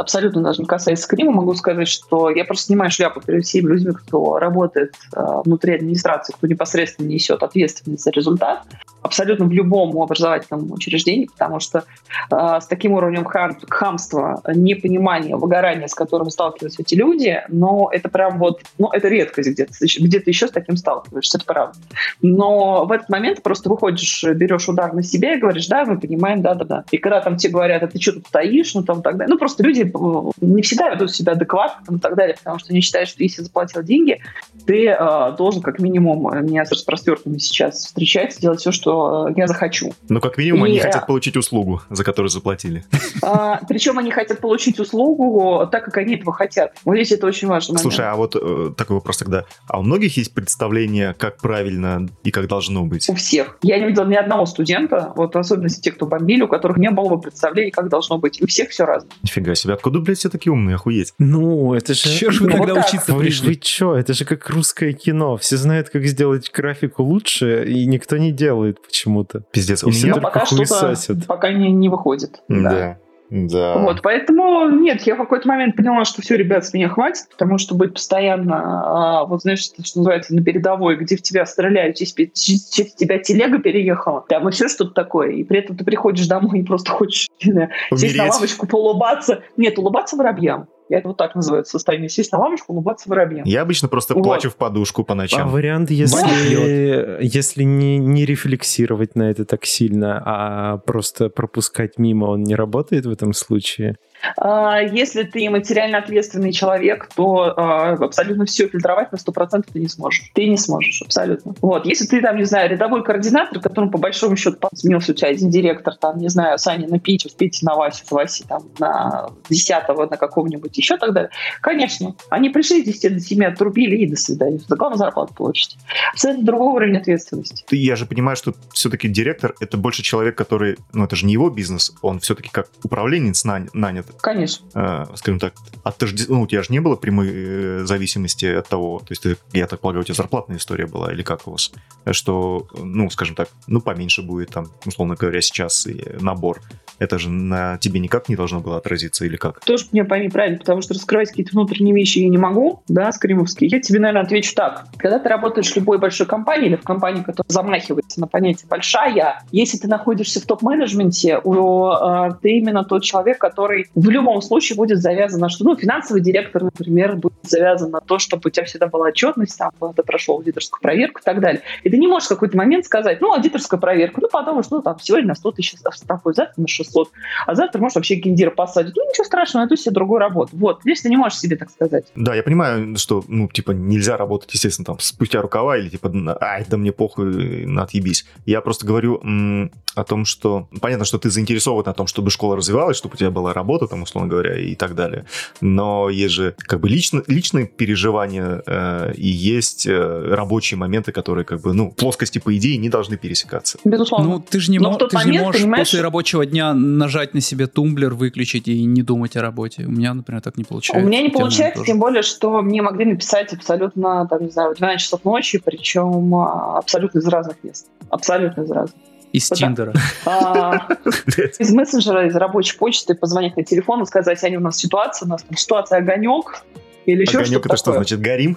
абсолютно даже не касаясь скрима, могу сказать, что я просто снимаю шляпу перед всеми людьми, кто работает э, внутри администрации, кто непосредственно несет ответственность за результат, абсолютно в любом образовательном учреждении, потому что э, с таким уровнем хам, хамства, непонимания, выгорания, с которым сталкиваются эти люди, но это прям вот, ну, это редкость где-то, где-то еще с таким сталкиваешься, это правда. Но в этот момент просто выходишь, берешь удар на себя и говоришь, да, мы понимаем, да-да-да. И когда там тебе говорят, а ты что тут стоишь, ну, там, так далее. Ну, просто люди э, не всегда ведут себя адекватно, там, и так далее, потому что они считают, что если заплатил деньги, ты э, должен как минимум не с распростертыми сейчас встречать, делать все, что что я захочу. Ну, как минимум, И, они э, хотят получить услугу, за которую заплатили. *laughs* А, причем они хотят получить услугу так, как они этого хотят. Вот здесь это очень важно. Слушай, а вот э, такой вопрос тогда. А у многих есть представление, как правильно и как должно быть? у всех. Я не видела ни одного студента, вот в особенности те, кто бомбили, у которых не было бы представления, как должно быть. И у всех все разное. Нифига себе, откуда, блядь, все такие умные, охуеть? Ну, это же... Чё ж вы Ну, тогда вот учиться Вы, пришли? вы чё, это же как русское кино. Все знают, как сделать графику лучше, и никто не делает почему-то. Пиздец, И у все меня... Пока что-то пока не, не выходит. Да. Да. Да. Вот, поэтому нет, я в какой-то момент поняла, что все, ребят, с меня хватит, потому что быть постоянно, а, вот знаешь, что, что называется, на передовой, где в тебя стреляют, через, через- тебя телега переехала, там еще что-то такое, и при этом ты приходишь домой и просто хочешь знаю, сесть на лавочку, поулыбаться. Нет, улыбаться воробьям. Я это вот так называю состояние. Сесть на лавочку, улыбаться воробьям. Я обычно просто Вот. плачу в подушку по А ночам. вариант, если, если не, не рефлексировать на это так сильно, а просто пропускать мимо, он не работает в этом случае? А, Если ты материально ответственный человек, то а, абсолютно все фильтровать на 100% ты не сможешь. Ты не сможешь, абсолютно. Вот. Если ты там, не знаю, рядовой координатор, которому по большому счету сменился у тебя один директор, там, не знаю, Саня на Петю, Петя на Васю, Васи там на десятого, на какого-нибудь еще далее. Конечно. Они пришли с 10 до 7, отрубили и до свидания. За главную зарплату получите. Абсолютно другой уровень ответственности. Я же понимаю, что все-таки директор — это больше человек, который... Ну, это же не его бизнес, он все-таки как управленец нанят. Конечно. э, скажем так, отожде- ну, у тебя же не было прямой э, зависимости от того, то есть, ты, я так полагаю, у тебя зарплатная история была, или как у вас, что, ну, скажем так, ну, поменьше будет там, условно говоря, сейчас и набор. Это же на тебе никак не должно было отразиться, или как? Тоже мне пойми правильно, потому что раскрывать какие-то внутренние вещи я не могу, да, скримовские. Я тебе, наверное, отвечу так. Когда ты работаешь в любой большой компании или в компании, которая замахивается на понятие «большая», если ты находишься в топ-менеджменте, э, ты именно тот человек, который в любом случае будет завязан на что? Ну, финансовый директор, например, будет завязан на то, чтобы у тебя всегда была отчетность, там, ты прошел аудиторскую проверку и так далее. И ты не можешь в какой-то момент сказать, ну, аудиторская проверка, ну, подумаешь, ну, там, сегодня на 100 тысяч штрафуют, завтра на 600, а завтра, может, вообще гендира посадить. Ну, ничего страшного, найду себе другую работу. Вот, здесь ты не можешь себе так сказать. Да, я понимаю, что, ну, типа, нельзя работать, естественно, там, спустя рукава или, типа, ай, да мне похуй, на, отъебись. Я просто говорю м, о том, что... Понятно, что ты заинтересован о том, чтобы школа развивалась, чтобы у тебя была работа, там, условно говоря, и так далее. Но есть же, как бы, лично, личные переживания э, и есть э, рабочие моменты, которые, как бы, ну, плоскости, по идее, не должны пересекаться. Безусловно. Ну, ты же не, мо- ты же не можешь понимаешь- после рабочего дня нажать на себе тумблер, выключить и не думать о работе. У меня, например, так не У получается. меня не У тебя, наверное, получается, тоже. тем более, что мне могли написать абсолютно, там, не знаю, в 12 часов ночи, причем а, абсолютно из разных мест. Абсолютно из разных. Из Вот. Тиндера. А, *laughs* из мессенджера, из рабочей почты позвонить на телефон и сказать, Аня, у нас ситуация, у нас там ситуация огонек или еще Огонек что-то это что значит? Горим?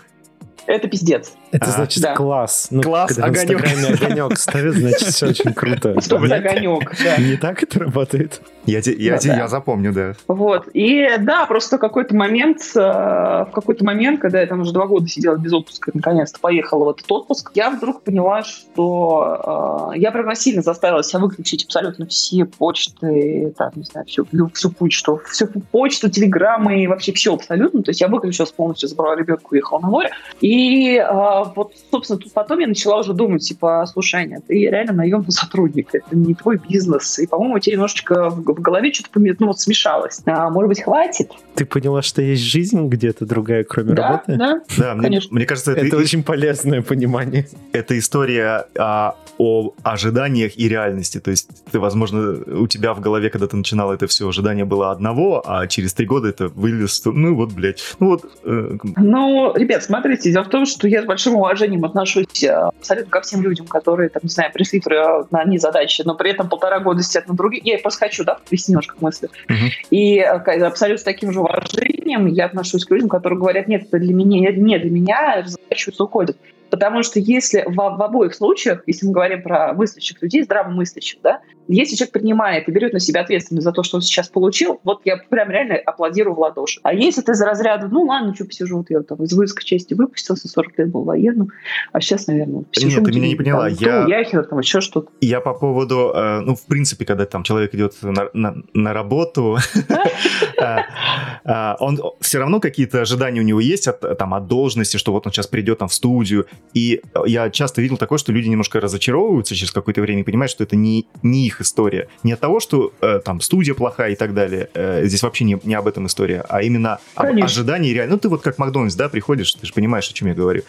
Это пиздец. Это А, значит да. класс. Ну, Класс, огонек. Огонек ставят, значит, все очень круто. Ситуация огонек, *laughs* да. Не так это работает? Я, я, Да, те- да. я запомню, да. Вот. И да, просто какой-то момент, э, в какой-то момент, когда я там уже два года сидела без отпуска, наконец-то поехала в этот отпуск, я вдруг поняла, что э, я прям насильно заставила себя выключить абсолютно все почты, там, не знаю, всю, всю почту, всю почту, телеграммы и вообще все абсолютно. То есть я выключилась полностью, забрала ребенка, уехала на море. И э, вот, собственно, тут потом я начала уже думать, типа, слушай, Аня, ты реально наемный сотрудник, это не твой бизнес. И, по-моему, у тебя немножечко в, в голове что-то ну, вот смешалось. А, может быть, хватит? Ты поняла, что есть жизнь где-то другая, кроме Да, работы? да. Да, мне, Конечно. мне кажется, это, Это очень полезное понимание. это история а, о ожиданиях и реальности. То есть, ты, возможно, у тебя в голове, когда ты начинал это все, ожидание было одного, а через три года это вылез, ну вот, блядь, ну вот... э, Ну, ребят, смотрите, дело в том, что я с большим уважением отношусь э, абсолютно ко всем людям, которые, там, не знаю, пришли э, на одни задачи, но при этом полтора года сидят на других. Я просто хочу, да, привести немножко к мысли. Мгм. И э, абсолютно с таким же уважением я отношусь к людям, которые говорят, нет, это для меня, не для меня, разворачиваются, уходят. Потому что если в, в обоих случаях, если мы говорим про мыслящих людей, здравомыслящих, да, если человек принимает и берет на себя ответственность за то, что он сейчас получил, вот я прям реально аплодирую в ладоши. А если ты из разряда, ну ладно, что посижу, вот я там из воинской части выпустился, 40 лет был военным, а сейчас, наверное, посижу. Нет, ты меня не поняла, там, я- жду яхер, там еще что-то. Я по поводу, э, ну, в принципе, когда там человек идет на, на- на работу, э, *laughs* э, он все равно какие-то ожидания у него есть от, там, от должности, что вот он сейчас придет там в студию, И я часто видел такое, что люди немножко разочаровываются через какое-то время и понимают, что это не, не их история. Не от того, что э, там студия плохая и так далее. Э, здесь вообще не, не об этом история, а именно Конечно. об ожидании реально. Ну, ты вот как Макдональдс, да, приходишь, ты же понимаешь, о чем я говорю.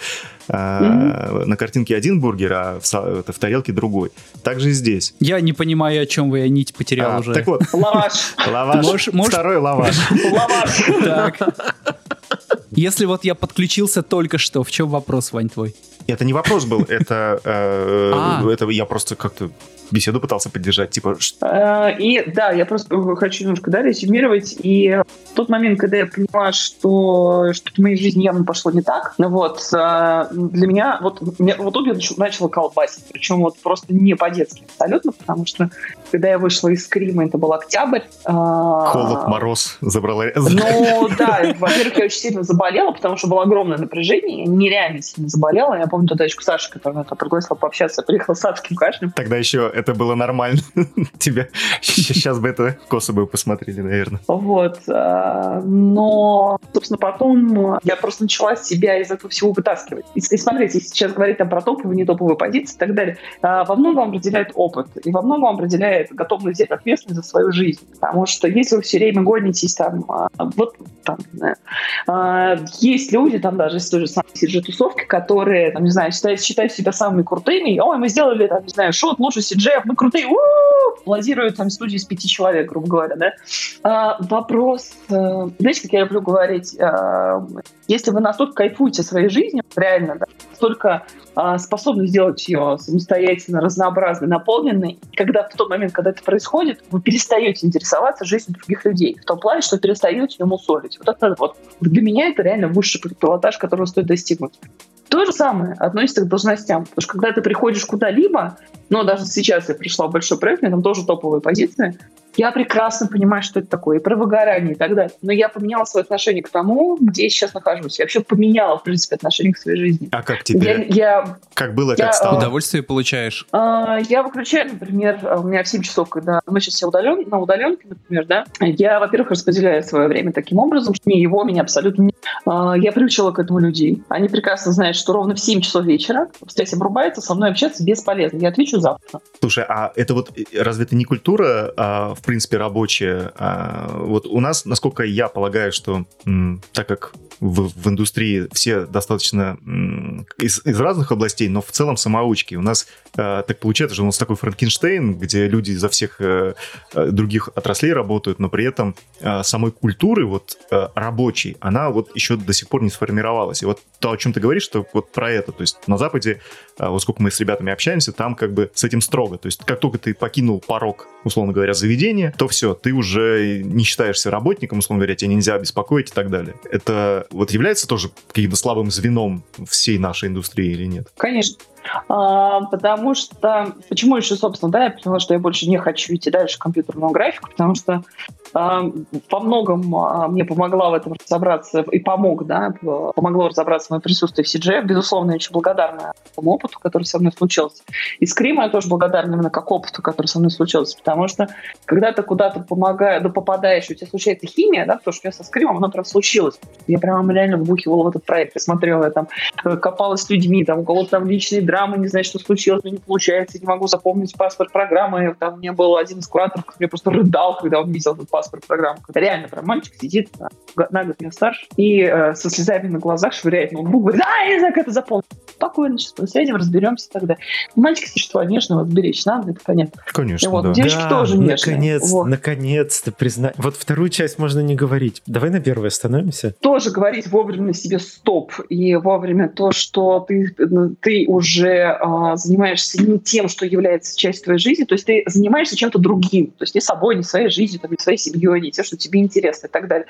Э, mm-hmm. На картинке один бургер, а в, в тарелке другой. Так же и здесь. Я не понимаю, о чем вы, я нить потерял а, уже. Так вот. Лаваш. Лаваш. Второй лаваш. Лаваш. Так. Если вот я подключился только что, в чем вопрос, Вань, твой? Это не вопрос был, это, э, а. это я просто как-то беседу пытался поддержать, типа... Э, и да, я просто хочу немножко да, резюмировать. И в тот момент, когда я поняла, что что-то в моей жизни явно пошло не так, ну вот, э, для меня, вот, вот тут я начала колбасить, причем вот просто не по-детски абсолютно, потому что когда я вышла из Крима, это был октябрь. Э, Холод, мороз забрала. Ну да, во-первых, я очень сильно заболела, потому что было огромное напряжение, я нереально сильно заболела. Я помню ту дочку Саши, которая пригласила пообщаться, приехала с адским кашлем. Тогда еще это было нормально. *laughs* Тебя сейчас бы это косо бы посмотрели, наверное. Вот. А, но, собственно, потом я просто начала себя из этого всего вытаскивать. И, смотрите, сейчас говорить там про топовые, не топовые позиции и так далее, а, во многом определяет опыт. И во многом определяет готовность взять ответственность за свою жизнь. Потому что если вы все время гонитесь там, а, вот там, есть люди, там даже из той же самой CG-тусовки, которые, там, не знаю, считают, считают себя самыми крутыми, ой, мы сделали, там, не знаю, шот, лучше CG, мы крутые, лазируют там студии из пяти человек, грубо говоря, да. А, вопрос, э, знаете, как я люблю говорить, э, если вы настолько кайфуете своей жизнью, реально, да, настолько э, способны сделать ее самостоятельно, разнообразной, наполненной, когда в тот момент, когда это происходит, вы перестаете интересоваться жизнью других людей, в том плане, что перестаете ему мусолить. Вот это вот, для меня это реально высший пилотаж, которого стоит достигнуть. То же самое относится к должностям. Потому что когда ты приходишь куда-либо, но даже сейчас я пришла в большой проект, у меня там тоже топовые позиции, я прекрасно понимаю, что это такое, и про выгорание и так далее. Но я поменяла свое отношение к тому, где я сейчас нахожусь. Я вообще поменяла, в принципе, отношение к своей жизни. А как теперь? Я, я, как было, я, как стало? Удовольствие получаешь? А, я выключаю, например, у меня в 7 часов, когда мы сейчас все удален, на удаленке, например, да, я, во-первых, распределяю свое время таким образом, что не его, меня абсолютно не... А, я приучила к этому людей. Они прекрасно знают, что ровно в 7 часов вечера связь обрубается, со мной общаться бесполезно. Я отвечу завтра. Слушай, а это вот э, разве это не культура, а, в принципе, рабочая? А, вот у нас, насколько я полагаю, что так как в, в индустрии все достаточно из, из разных областей, но в целом самоучки. У нас а, так получается, что у нас такой Франкенштейн, где люди изо всех а, других отраслей работают, но при этом а, самой культуры вот а, рабочей, она вот еще до сих пор не сформировалась. И вот то, о чем ты говоришь, что вот про это, то есть на Западе, а, вот сколько мы с ребятами общаемся, там как бы с этим строго. То есть как только ты покинул порог, условно говоря, заведения, то все, ты уже не считаешься работником, условно говоря, тебя нельзя беспокоить и так далее. Это вот является тоже каким-то слабым звеном всей нашей индустрии или нет? Конечно. А, потому что... Почему еще, собственно, да, я поняла, что я больше не хочу идти дальше в компьютерную графику, потому что а, по многом а, мне помогла в этом разобраться и помог, да, помогло разобраться мое присутствие в CGF. Безусловно, я очень благодарна тому опыту, который со мной случился. И Скрима я тоже благодарна именно как опыту, который со мной случился, потому что когда ты куда-то помогаешь, да, попадаешь, у тебя случается химия, да, потому что я со Скримом, оно прям случилось. Я прям реально вбухивала в этот проект, я смотрела, там э, копалась с людьми, там у кого-то там личные драмы, не знаю, что случилось, мне не получается, не могу запомнить паспорт программы. Там у меня был один из кураторов, который просто рыдал, когда он видел этот паспорт программы. Это реально прям мальчик сидит на год меня старше и э, со слезами на глазах швыряет ноутбук, говорит, да, я не знаю, как это запомнить. Спокойно, сейчас с этим разберемся тогда. Мальчик существо нежного, беречь надо, это понятно. Конечно, вот, да. Девочки да, тоже нежные. Наконец, вот. наконец-то признать. Вот вторую часть можно не говорить. Давай на первой остановимся. Тоже говорить вовремя себе стоп и вовремя то, что ты, ты уже э, занимаешься не тем, что является частью твоей жизни, то есть ты занимаешься чем-то другим, то есть не собой, не своей жизнью, там, не своей семьей, не тем, что тебе интересно и так далее.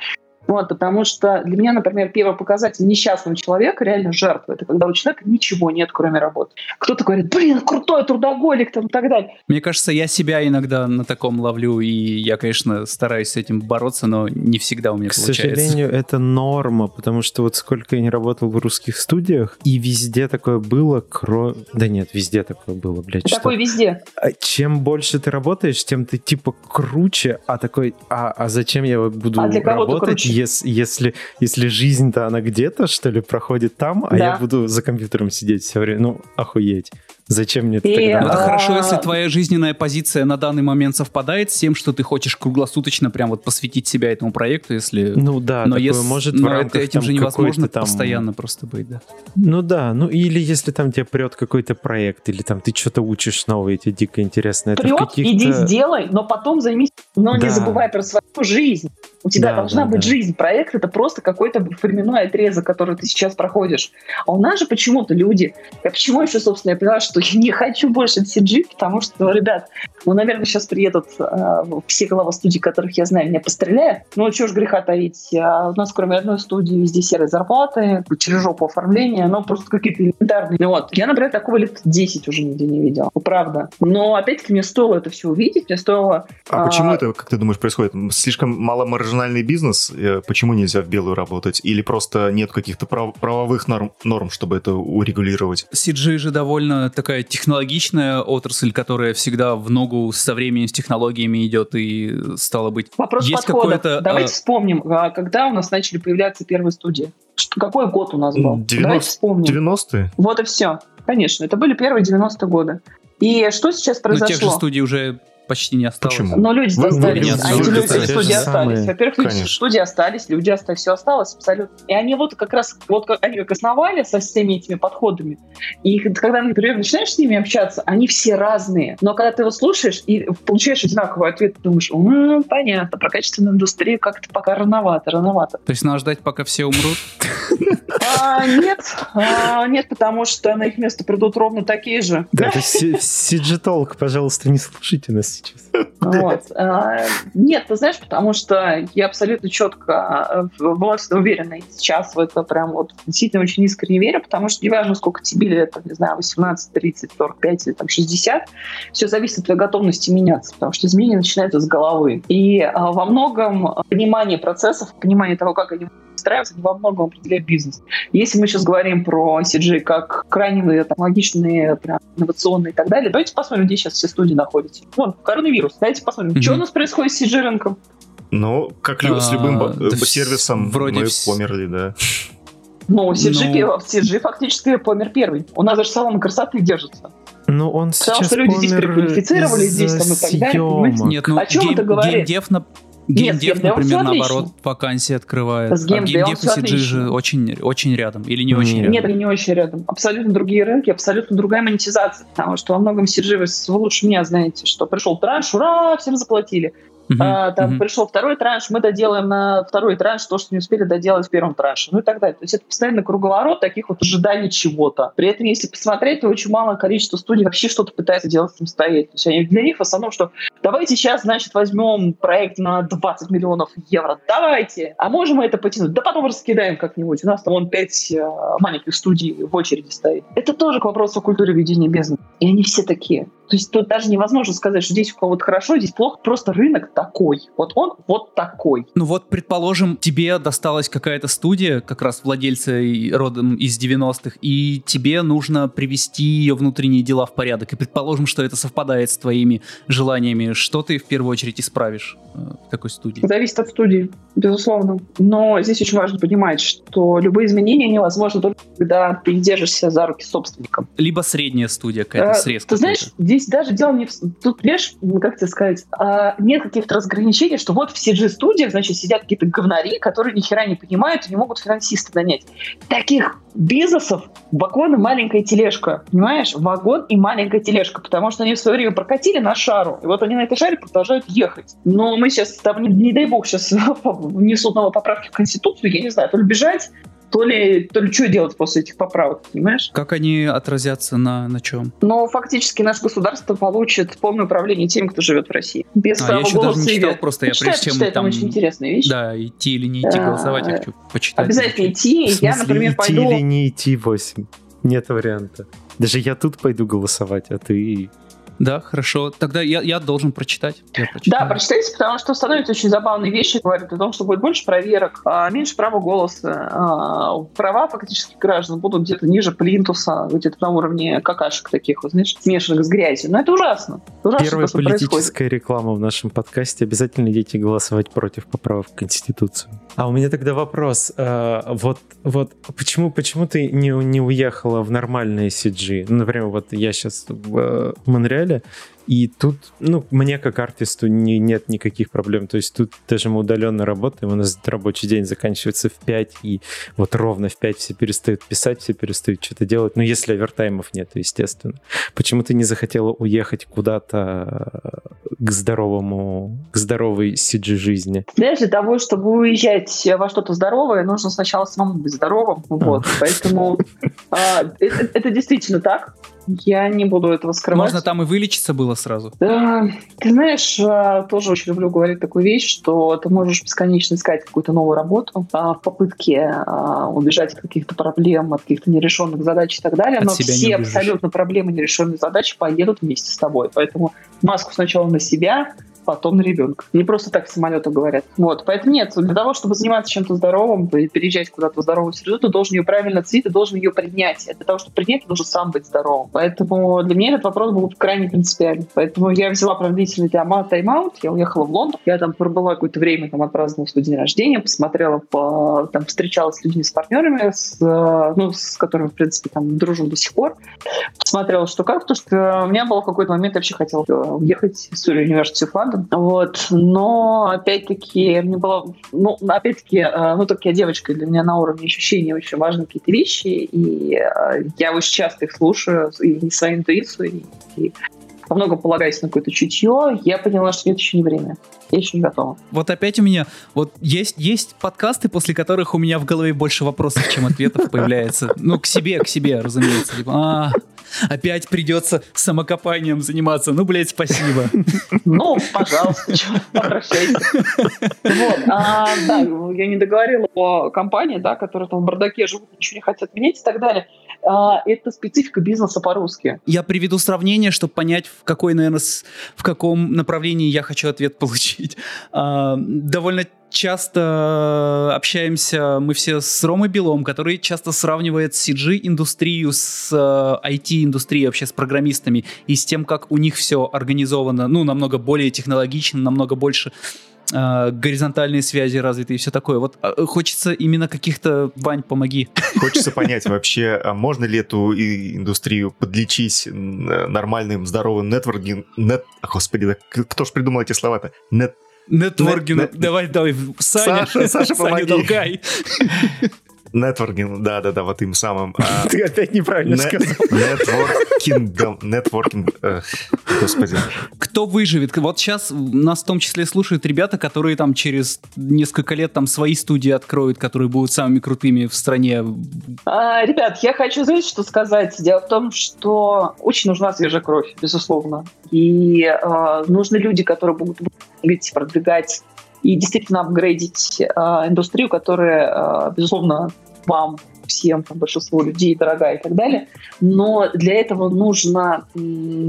Вот, потому что для меня, например, первый показатель несчастного человека, реально жертва, это когда у человека ничего нет, кроме работы. Кто-то говорит, блин, крутой трудоголик там и так далее. Мне кажется, я себя иногда на таком ловлю, и я, конечно, стараюсь с этим бороться, но не всегда у меня К получается. К сожалению, это норма, потому что вот сколько я не работал в русских студиях, и везде такое было, кро... Да нет, везде такое было, блядь. Такое что... везде. А чем больше ты работаешь, тем ты типа круче, а такой, а, а зачем я буду а работать, Ес, если, если жизнь-то она где-то, что ли, проходит там, а Да. я буду за компьютером сидеть все время, ну, охуеть. Зачем мне это тогда? Ну, это А, хорошо, если твоя жизненная позиция на данный момент совпадает с тем, что ты хочешь круглосуточно прям вот посвятить себя этому проекту, если... Ну да, но такое если, может но в рамках этим там же невозможно там... постоянно просто быть, да. Ну да, ну или если там тебя прет какой-то проект, или там ты что-то учишь новое, тебе дико интересно. Это Прет, иди сделай, но потом займись. Но Да. не забывай про свою жизнь. У тебя Да, должна да, быть да. жизнь. Проект это просто какой-то временной отрезок, который ты сейчас проходишь. А у нас же почему-то люди. Я почему еще, собственно, я поняла, что *laughs* я не хочу больше CG, потому что, ну, ребят, ну, наверное, сейчас приедут э, все главы студий, которых я знаю, меня постреляют. Ну, чего ж греха таить. А у нас, кроме одной студии, везде серые зарплаты, через жопу оформления, ну, просто какие-то элементарные. Вот. Я, например, такого лет 10 уже нигде не видела. Ну, Правда. Но, опять-таки, мне стоило это все увидеть, мне стоило А почему А, это, как ты думаешь, происходит? Слишком маломаржинальный бизнес? Э, Почему нельзя в белую работать? Или просто нет каких-то прав- правовых норм, норм, чтобы это урегулировать? CG же довольно такая технологичная отрасль, которая всегда в ногу со временем, с технологиями идет, и стало быть... Вопрос Есть подхода. какое-то, Давайте э, вспомним, а, когда у нас начали появляться первые студии. Какой год у нас был? 90 Давайте вспомним. 90-е? Вот и все. Конечно, это были первые 90-е годы. И что сейчас Но тех же произошло? студий уже почти не осталось. Почему? Но люди остались, вы- а люди, же студии остались. самые. Во-первых, люди, Конечно. студии остались, люди остались, все осталось абсолютно. И они вот как раз, вот как они как основали со всеми этими подходами. И когда, например, начинаешь с ними общаться, они все разные. Но когда ты его слушаешь и получаешь одинаковый ответ, ты думаешь, «М, понятно, про качественную индустрию как-то пока рановато, рановато. То есть надо ждать, пока все умрут? А, нет, а, нет, потому что на их место придут ровно такие же. Да, это Talk, пожалуйста, не слушайте нас сейчас. *laughs* Вот. А, Нет, ты знаешь, потому что я абсолютно четко э, была всегда уверена, и сейчас в это прям вот действительно очень искренне верю, потому что неважно, сколько тебе лет, там, не знаю, 18, 30, 45 или там 60, все зависит от твоей готовности меняться, потому что изменения начинаются с головы. И а, во многом понимание процессов, понимание того, как они выстраиваются, они во многом определяют бизнес. Если мы сейчас говорим про CG как крайне там, логичные, прям, инновационные и так далее, давайте посмотрим, где сейчас все студии находятся. Вон, коронавирус. Давайте посмотрим, Мгм. что у нас происходит с CG рынком. Ну, как лю- с любым А, да сервисом вроде мы вс- померли, да. Ну, CG, Ну. CG фактически помер первый. У нас даже салон красоты держится. Ну, он Потому сейчас что люди здесь помер переквалифицировались, здесь там и так далее, понимаете? Нет, ну О чем это говорит? геймдев, на... Геймдев, геймдев например, наоборот, отлично. вакансии открывает. С а геймдев и всё CG отлично. же очень, очень рядом. Или не очень Нет. рядом. Нет, не очень рядом. Абсолютно другие рынки, абсолютно другая монетизация. Потому что во многом CG вы вы лучше меня знаете, что пришел транш, ура, всем заплатили. А, там мгм. пришел второй транш, мы доделаем на второй транш то, что не успели доделать в первом транше, ну и так далее. То есть это постоянно круговорот таких вот ожиданий чего-то. При этом, если посмотреть, то очень малое количество студий вообще что-то пытается делать самостоятельно. То есть они- для них в основном, что давайте сейчас, значит, возьмем проект на 20 миллионов евро, давайте. А можем мы это потянуть? Да потом раскидаем как-нибудь. У нас там вон 5 маленьких студий в очереди стоит. Это тоже к вопросу о культуре ведения бизнеса. И они все такие. То есть тут даже невозможно сказать, что здесь у кого-то хорошо, здесь плохо. Просто рынок такой. Вот он вот такой. Ну вот, предположим, тебе досталась какая-то студия, как раз владельца родом из 90-х, и тебе нужно привести ее внутренние дела в порядок. И предположим, что это совпадает с твоими желаниями. Что ты в первую очередь исправишь э, в такой студии? Зависит от студии, безусловно. Но здесь очень важно понимать, что любые изменения невозможны только когда ты держишься за руки собственником. Либо средняя студия какая-то, Э, срез Ты какой-то. знаешь, здесь даже дело не в... Тут, видишь, как тебе сказать, а, нет каких-то разграничений, что вот в CG-студиях, значит, сидят какие-то говнари, которые ни хера не понимают и не могут финансиста нанять. Таких бизнесов вагон и маленькая тележка, понимаешь? Вагон и маленькая тележка, потому что они в свое время прокатили на шару, и вот они на этой шаре продолжают ехать. Но мы сейчас, там, не, не дай бог, сейчас *laughs* внесут новые поправки в Конституцию, я не знаю, то ли бежать, то ли, то ли что делать после этих поправок, понимаешь? Как они отразятся на, на чем? Но фактически наше государство получит полное управление тем, кто живет в России. Без А, я права еще даже голоса не читал, просто я Почитай, прежде чем почитай, там очень интересная вещь. Да, идти или не идти А, голосовать, я хочу почитать. Обязательно идти. Я, например, идти пойду... или не идти 8? Нет варианта. Даже я тут пойду голосовать, а ты... Да, хорошо. Тогда я, я должен прочитать. Я да, прочитайте, потому что становятся очень забавные вещи, говорят о том, что будет больше проверок, а меньше права голоса. А, права фактически граждан будут где-то ниже плинтуса, где-то на уровне какашек таких, вот, знаешь, смешанных с грязью. Но это ужасно. ужасно Первая то, политическая происходит. реклама в нашем подкасте. Обязательно идите голосовать против поправок в Конституцию. А у меня тогда вопрос. А, вот, вот почему, почему ты не, не уехала в нормальные CG? Ну, например, вот я сейчас в э, Монреале, и тут, ну, мне как артисту не, нет никаких проблем. То есть тут даже мы удаленно работаем, у нас рабочий день заканчивается в 5, и вот ровно в 5 все перестают писать, все перестают что-то делать. Ну, если овертаймов нет, естественно. Почему ты не захотела уехать куда-то к здоровому, к здоровой CG жизни? Знаешь, для того, чтобы уезжать во что-то здоровое, нужно сначала самому быть здоровым. Вот. Поэтому а, это действительно так. Я не буду этого скрывать. Можно там и вылечиться было сразу. Да, ты знаешь, а, тоже очень люблю говорить такую вещь, что ты можешь бесконечно искать какую-то новую работу а, в попытке а, убежать от каких-то проблем, от каких-то нерешенных задач и так далее, от но все абсолютно проблемы, нерешенные задачи поедут вместе с тобой. Поэтому маску сначала на себя, потом на ребенка. Не просто так в самолетах говорят. Вот, поэтому нет, для того, чтобы заниматься чем-то здоровым и переезжать куда-то в здоровую среду, ты должен ее правильно оценить, ты должен ее принять. А для того, чтобы принять, ты должен сам быть здоровым. Поэтому для меня этот вопрос был крайне принципиальный. Поэтому я взяла прям длительный тайм-аут, я уехала в Лондон, я там пробыла какое-то время, там отпраздновала свой день рождения, посмотрела, по, там встречалась с людьми, с партнерами, с, ну, с которыми, в принципе, там дружу до сих пор. Посмотрела, что как, потому что у меня был какой-то момент, я вообще хотела уехать в Сурию университет Лондон, вот. Но, опять-таки, мне было... Ну, опять-таки, э, ну, так я девочка, для меня на уровне ощущений очень важны какие-то вещи, и э, я очень часто их слушаю, и свою интуицию, и, и во многом полагаясь на какое-то чутье, я поняла, что это еще не время. Я еще не готова. Вот опять у меня, вот есть, есть подкасты, после которых у меня в голове больше вопросов, чем ответов появляется. Ну, к себе, к себе, разумеется. Типа, а, опять придется самокопанием заниматься. Ну, блядь, спасибо. Ну, пожалуйста, обращайся. Вот, а, да, я не договорила о компании, да, которая там в бардаке живут, ничего не хотят менять и так далее. А, это специфика бизнеса по-русски. Я приведу сравнение, чтобы понять, в какой, наверное, в каком направлении я хочу ответ получить. *laughs* А, довольно часто общаемся мы все с Ромой Белом, который часто сравнивает CG-индустрию с IT-индустрией, э, вообще с программистами, и с тем, как у них все организовано, ну, намного более технологично, намного больше горизонтальные связи развиты и все такое. Вот э, хочется именно каких-то, Вань, помоги. Хочется *laughs* понять вообще, а можно ли эту индустрию подлечить нормальным, здоровым нетворкингом? Нет... Господи, да кто ж придумал эти слова-то? Нет... Нетворкинг. Давай, давай, Саня, Саша, Саша, Саня, толкай. Нетворкинг, да-да-да, вот им самым. А, *laughs* Ты опять неправильно сказал. Нетворкингом, нетворкинг, господи. Кто выживет? Вот сейчас нас в том числе слушают ребята, которые там через несколько лет там свои студии откроют, которые будут самыми крутыми в стране. А, ребят, я хочу, знаете, что сказать? Дело в том, что очень нужна свежая кровь, безусловно. И э, нужны люди, которые будут продвигать и действительно апгрейдить э, индустрию, которая, э, безусловно, вам всем, там, большинству людей дорогая и так далее. Но для этого нужно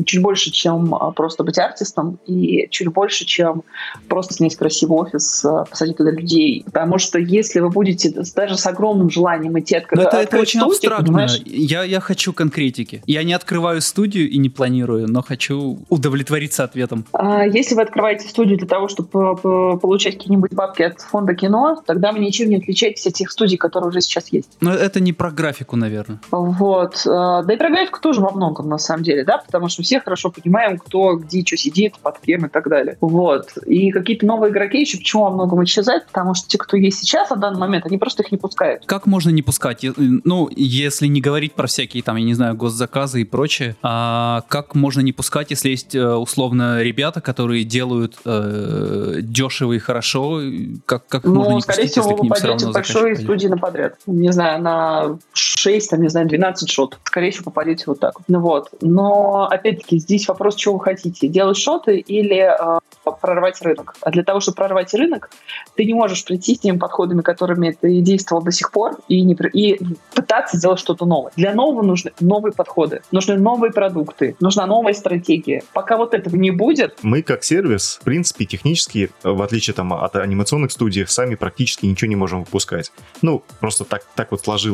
чуть больше, чем а, просто быть артистом, и чуть больше, чем просто снять красивый офис, а, посадить туда людей. Потому что если вы будете даже с огромным желанием идти открыть это, это очень студию, абстрактно. Я, я хочу конкретики. Я не открываю студию и не планирую, но хочу удовлетвориться ответом. А если вы открываете студию для того, чтобы получать какие-нибудь бабки от фонда кино, тогда вы ничем не отличаетесь от тех студий, которые уже сейчас есть. Но это не про графику, наверное. Вот. Э, да и про графику тоже во многом, на самом деле, да, потому что все хорошо понимаем, кто где что сидит, под кем и так далее. Вот. И какие-то новые игроки еще почему во многом исчезают, потому что те, кто есть сейчас на данный момент, они просто их не пускают. Как можно не пускать? Ну, если не говорить про всякие там, я не знаю, госзаказы и прочее, а как можно не пускать, если есть э, условно ребята, которые делают э, дешево и хорошо, как, как ну, можно не скорее пустить, всего, вы пойдете большой студии на подряд. Не знаю, на на 6, там, не знаю, 12 шот. Скорее всего, попадете вот так. Ну вот. Но, опять-таки, здесь вопрос, чего вы хотите. Делать шоты или э, прорвать рынок. А для того, чтобы прорвать рынок, ты не можешь прийти с теми подходами, которыми ты действовал до сих пор, и, не, и пытаться сделать что-то новое. Для нового нужны новые подходы, нужны новые продукты, нужна новая стратегия. Пока вот этого не будет... Мы как сервис, в принципе, технически, в отличие там, от анимационных студий, сами практически ничего не можем выпускать. Ну, просто так, так вот сложилось.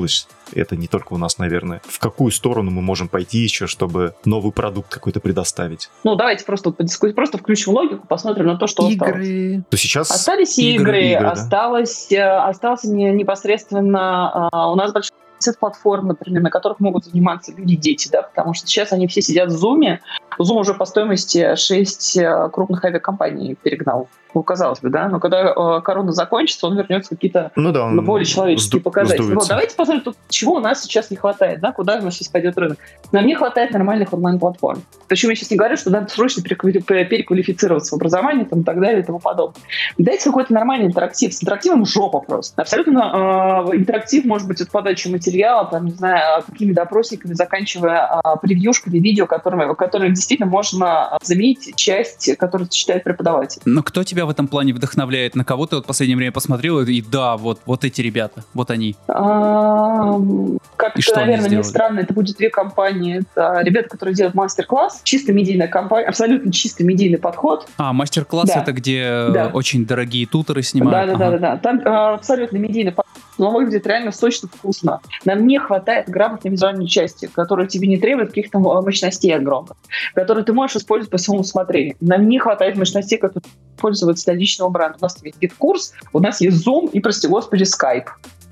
Это не только у нас, наверное. В какую сторону мы можем пойти еще, чтобы новый продукт какой-то предоставить? Ну, давайте просто подискутируем, просто включим логику, посмотрим на то, что игры. осталось. То сейчас Остались игры, игры, игры да? осталось, э, осталось непосредственно... А, у нас большой платформ, например, на которых могут заниматься люди-дети, да, потому что сейчас они все сидят в Zoom. Zoom уже по стоимости 6 э, крупных авиакомпаний перегнал ну, казалось бы, да, но когда э, корона закончится, он вернется какие-то ну, да, он более человеческие показатели. Вот, давайте посмотрим, тут, чего у нас сейчас не хватает, да, куда у нас сейчас пойдет рынок. Нам не хватает нормальных онлайн-платформ. Причем я сейчас не говорю, что надо срочно переквалифицироваться в образовании там, и так далее и тому подобное. Дайте какой-то нормальный интерактив. С интерактивом жопа просто. Абсолютно э, интерактив может быть от подачи материала, там, не знаю, какими-то опросниками, заканчивая э, превьюшками, видео, которыми, которыми действительно можно заменить часть, которую читает преподаватель. Но кто тебя в этом плане вдохновляет? На кого ты вот в последнее время посмотрел и да, вот, вот эти ребята, вот они? Как это, наверное, не странно, это будет две компании. Это ребята, которые делают мастер-класс, чисто медийная компания, абсолютно чисто медийный подход. А, мастер-класс да. это где да. очень дорогие туторы снимают? Да, да, ага. Там а, абсолютно медийный подход, но выглядит реально сочно, вкусно. Нам не хватает грамотной визуальной части, которая тебе не требует каких-то мощностей огромных, которые ты можешь использовать по своему усмотрению. Нам не хватает мощностей, которые пользоваться для личного бренда. У нас есть GetCourse, у нас есть Zoom и, прости господи, Skype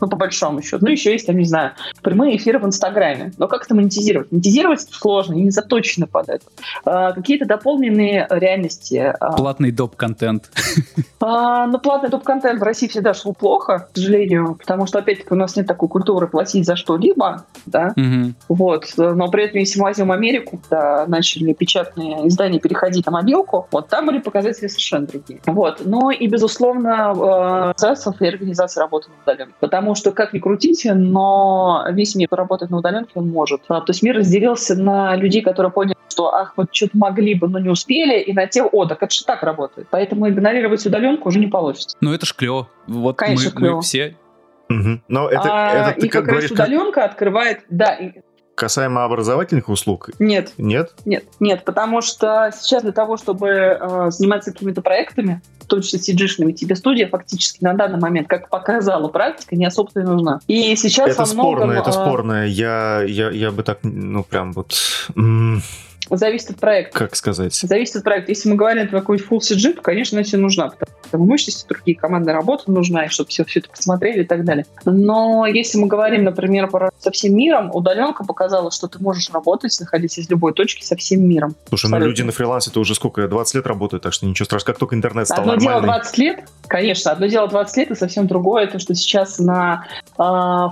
ну, по большому счету. Ну, еще есть, там, не знаю, прямые эфиры в Инстаграме. Но как это монетизировать? Монетизировать сложно и не заточено под это. А, какие-то дополненные реальности. А. Платный доп-контент. *laughs* А, ну, платный доп-контент в России всегда шло плохо, к сожалению, потому что, опять-таки, у нас нет такой культуры платить за что-либо, да, угу. вот. Но при этом, если мы возьмем Америку, да, начали печатные издания переходить на мобилку, вот там были показатели совершенно другие. Вот. Но и, безусловно, э, и организации работают удаленно. Потому потому что, как ни крутите, но весь мир работает на удаленке, он может. А, то есть мир разделился на людей, которые поняли, что ах, вот что-то могли бы, но не успели, и на те, о, так это же так работает. Поэтому игнорировать удаленку уже не получится. Ну это ж клево. Вот Конечно, мы, клево. мы все Угу. Но это, а, это ты и как, как говоришь, раз удаленка как... открывает, да. Касаемо образовательных услуг? Нет. Нет? Нет, нет, потому что сейчас для того, чтобы э, заниматься какими-то проектами, в том числе cg тебе студия фактически на данный момент, как показала практика, не особо и нужна. И сейчас это во многом... Спорно, это э, спорно. Я, я, я бы так, ну, прям вот... Зависит от проекта. Как сказать? Зависит от проекта. Если мы говорим про какой-нибудь full CG, то, конечно, она тебе нужна, потому что мощности, другие команды работы нужна, и чтобы все, все это посмотрели и так далее. Но если мы говорим, например, про со всем миром, удаленка показала, что ты можешь работать, находясь из любой точки со всем миром. Слушай, ну люди на фрилансе это уже сколько, 20 лет работают, так что ничего страшного, как только интернет стал Одно нормальный. дело 20 лет, конечно, одно дело 20 лет, и совсем другое, то, что сейчас на э,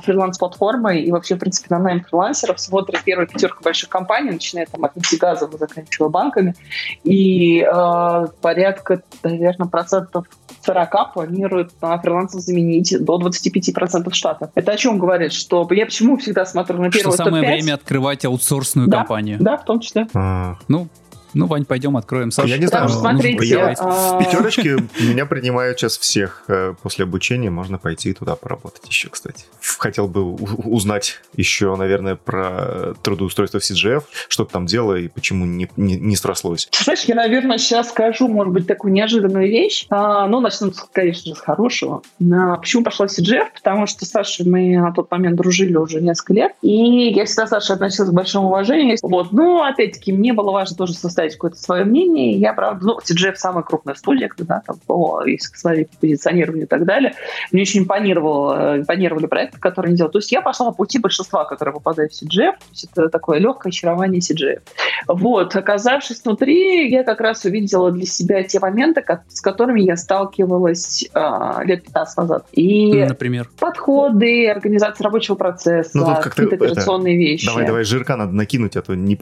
фриланс-платформы и вообще, в принципе, на найм фрилансеров смотрит первая пятерка больших компаний, начиная там от газово заканчивая банками, и э, порядка, наверное, процентов 40 планируют на фрилансов заменить до 25% штата. Это о чем говорит? Что я почему всегда смотрю на первую Что самое время открывать аутсорсную да, компанию. Да, в том числе. А. Ну, ну, Вань, пойдем откроем Сашу. Я не знаю, смотрите, я, а... в пятерочке меня принимают сейчас всех. Э, после обучения можно пойти туда поработать еще, кстати. Хотел бы узнать еще, наверное, про трудоустройство в CGF, что ты там делала и почему не, не, не срослось. Знаешь, я, наверное, сейчас скажу, может быть, такую неожиданную вещь. А, ну, начнем, конечно же, с хорошего. А, почему пошла в CGF? Потому что с Сашей мы на тот момент дружили уже несколько лет, и я всегда Саше относилась к большому уважению. Вот. Но, опять-таки, мне было важно тоже составить представить какое-то свое мнение. Я, правда, ну, TGF самая крупная студия, когда там по своей позиционированию и так далее. Мне очень импонировало, импонировали проекты, которые они делают. То есть я пошла по пути большинства, которые попадают в CGF. То есть это такое легкое очарование CGF. Вот. Оказавшись внутри, я как раз увидела для себя те моменты, с которыми я сталкивалась э, лет 15 назад. И Например? подходы, организация рабочего процесса, ну, какие-то операционные это... вещи. Давай, давай, жирка надо накинуть, а то не...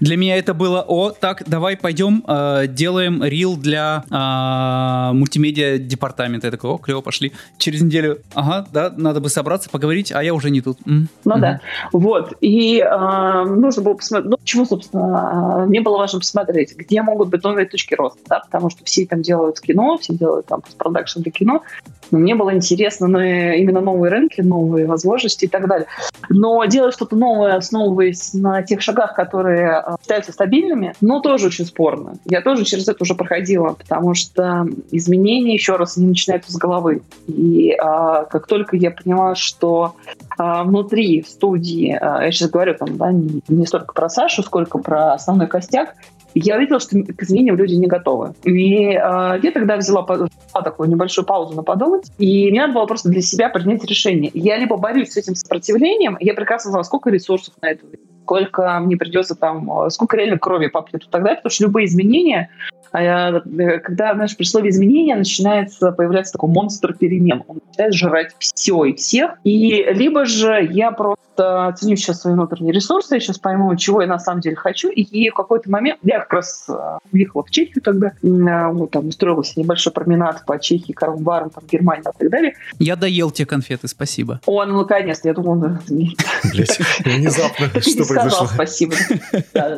Для меня это было, о, так, давай пойдем, э, делаем рил для э, мультимедиа департамента. Я такой, о, клево, пошли. Через неделю, ага, да, надо бы собраться, поговорить, а я уже не тут. М, Ну мгм. да. Вот. И э, нужно было посмотреть, ну, почему, собственно, мне было важно посмотреть, где могут быть новые точки роста, да, потому что все там делают кино, все делают там постпродакшн для кино, но мне было интересно ну, э, именно новые рынки, новые возможности и так далее. Но делать что-то новое, основываясь на тех шагах, которые э, считаются стабильными, ну, тоже очень спорно. Я тоже через это уже проходила, потому что изменения, еще раз, не начинаются с головы. И э, как только я поняла, что а, внутри студии, а, я сейчас говорю там, да, не, не столько про Сашу, сколько про основной костяк, я увидела, что к изменениям люди не готовы. И а, я тогда взяла, взяла такую небольшую паузу на подумать, и мне надо было просто для себя принять решение. Я либо борюсь с этим сопротивлением, я прекрасно знала, сколько ресурсов на это, сколько мне придется там, а, сколько реально крови попьет и так далее, потому что любые изменения, э, когда, знаешь, при слове изменения начинается появляться такой монстр перемен. Он начинает жрать все и всех. И либо же я просто ценю сейчас свои внутренние ресурсы, я сейчас пойму, чего я на самом деле хочу, и в какой-то момент, я как раз э, уехала в Чехию тогда, м, э, вот там устроился небольшой променад по Чехии, Карл-Барам, там, Германии и так далее. Я доел те конфеты, спасибо. О, ну, наконец-то, я думала, да, не- Блять, *laughs* внезапно, что произошло? спасибо.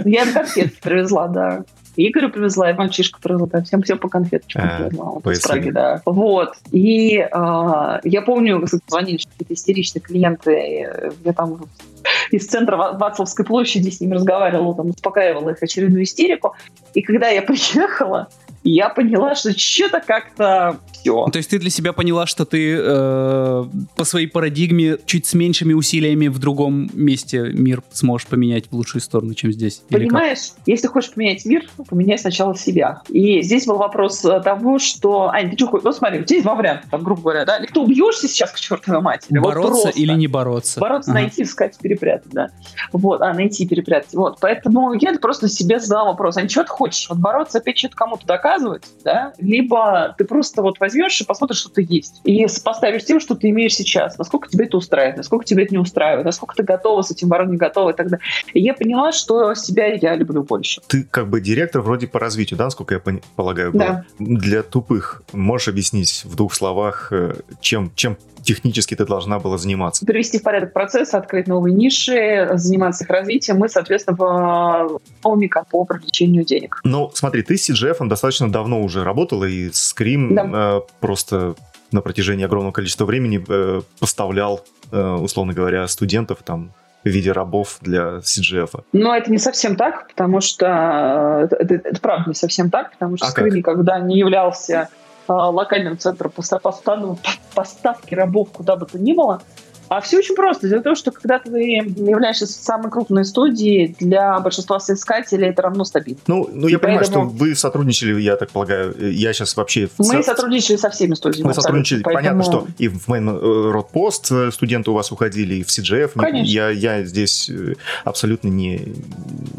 Я конфетки привезла, да. Игорю привезла, и мальчишка привезла, да, всем, всем по конфеточкам А, привезла. Вот из Праги, да. Вот. И а, я помню, звонили какие-то истеричные клиенты, и я там из центра Ва- Вацлавской площади с ними разговаривала, там, успокаивала их очередную истерику. И когда я *laughs* приехала, я поняла, что что-то как-то все. То есть ты для себя поняла, что ты э, по своей парадигме чуть с меньшими усилиями в другом месте мир сможешь поменять в лучшую сторону, чем здесь? Понимаешь, если хочешь поменять мир, поменяй сначала себя. И здесь был вопрос э, того, что... Ань, ты что хочешь? Ну смотри, у тебя есть два варианта, там, грубо говоря, да? Или ты убьешься сейчас к чертовой матери. вот Бороться просто. или не бороться? Бороться, Ага. найти, искать, перепрятать, да. Вот, а, найти, перепрятать. Вот, поэтому я просто себе задала вопрос, а что ты хочешь? Вот бороться, опять что-то кому-то доказывать, да? Либо ты просто вот возьмешь и посмотришь, что ты есть. И сопоставишь с тем, что ты имеешь сейчас. Насколько тебе это устраивает, насколько тебе это не устраивает, насколько ты готова с этим не готова и так далее. И я поняла, что себя я люблю больше. Ты как бы директор вроде по развитию, да, насколько я пони- полагаю? Да. Для тупых можешь объяснить в двух словах, э, чем, чем технически ты должна была заниматься? привести в порядок процесс, открыть новые ниши, заниматься их развитием и, соответственно, по новыми по привлечению денег. Ну, смотри, ты с CGF достаточно давно уже работала, и Scream Да. э, просто на протяжении огромного количества времени э, поставлял, э, условно говоря, студентов там в виде рабов для CGF. Но это не совсем так, потому что э, это, это правда не совсем так, потому что А как? никогда не являлся локальным центром поста- поста- поставки рабов куда бы то ни было. А все очень просто. Дело в том, что когда ты являешься самой крупной студией, для большинства соискателей это равно стабильно. Ну, ну я И понимаю, поэтому- что вы сотрудничали, я так полагаю, я сейчас вообще... в Мы сотрудничали со всеми студиями. Мы сотрудничали. абсолютно, Понятно, поэтому- что и в Main э, Road Post э, студенты у вас уходили, и в CGF. Не- Конечно. Я, я здесь э, абсолютно не,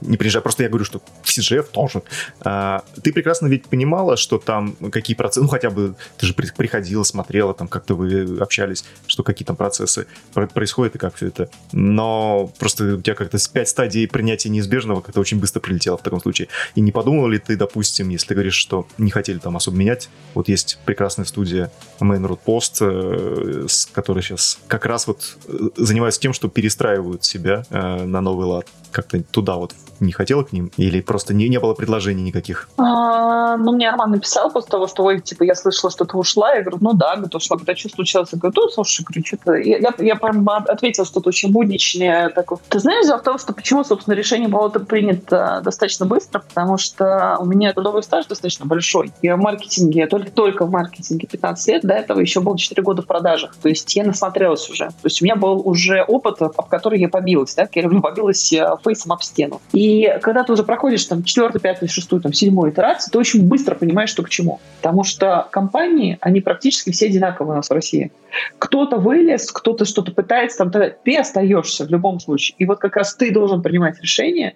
не приезжаю. Просто я говорю, что в CGF тоже. А, ты прекрасно ведь понимала, что там какие процессы... Ну, хотя бы ты же при- приходила, смотрела, там как-то вы общались, что какие там процессы про- происходят и как все это. Но просто у тебя как-то с пять стадий принятия неизбежного как-то очень быстро прилетело в таком случае. И не подумал ли ты, допустим, если ты говоришь, что не хотели там особо менять, вот есть прекрасная студия Main Road Post, э, с которой сейчас как раз вот э, занимаются тем, что перестраивают себя э, на новый лад. Как-то туда вот не хотела к ним? Или просто не, не было предложений никаких? А, ну, мне Арман написал после того, что, ой, типа, я слышала, что ты ушла. Я говорю, ну да, говорит, ушла. Говорит, а что случилось? Я говорю, ну, слушай, говорю, что-то... Я, я, я прям ответила что-то очень будничное. Такое. Ты знаешь, дело в том, что почему, собственно, решение было принято достаточно быстро, потому что у меня трудовой стаж достаточно большой. Я в маркетинге, только, только в маркетинге 15 лет, до этого еще было 4 года в продажах. То есть я насмотрелась уже. То есть у меня был уже опыт, об который я побилась. Да? Я люблю побилась э, фейсом об стену. И когда ты уже проходишь там четвертую, пятую, шестую, там, седьмую итерацию, ты очень быстро понимаешь, что к чему. Потому что компании, они практически все одинаковые у нас в России. Кто-то вылез, кто-то что-то пытается, там, ты остаешься в любом случае. И вот как раз ты должен принимать решение,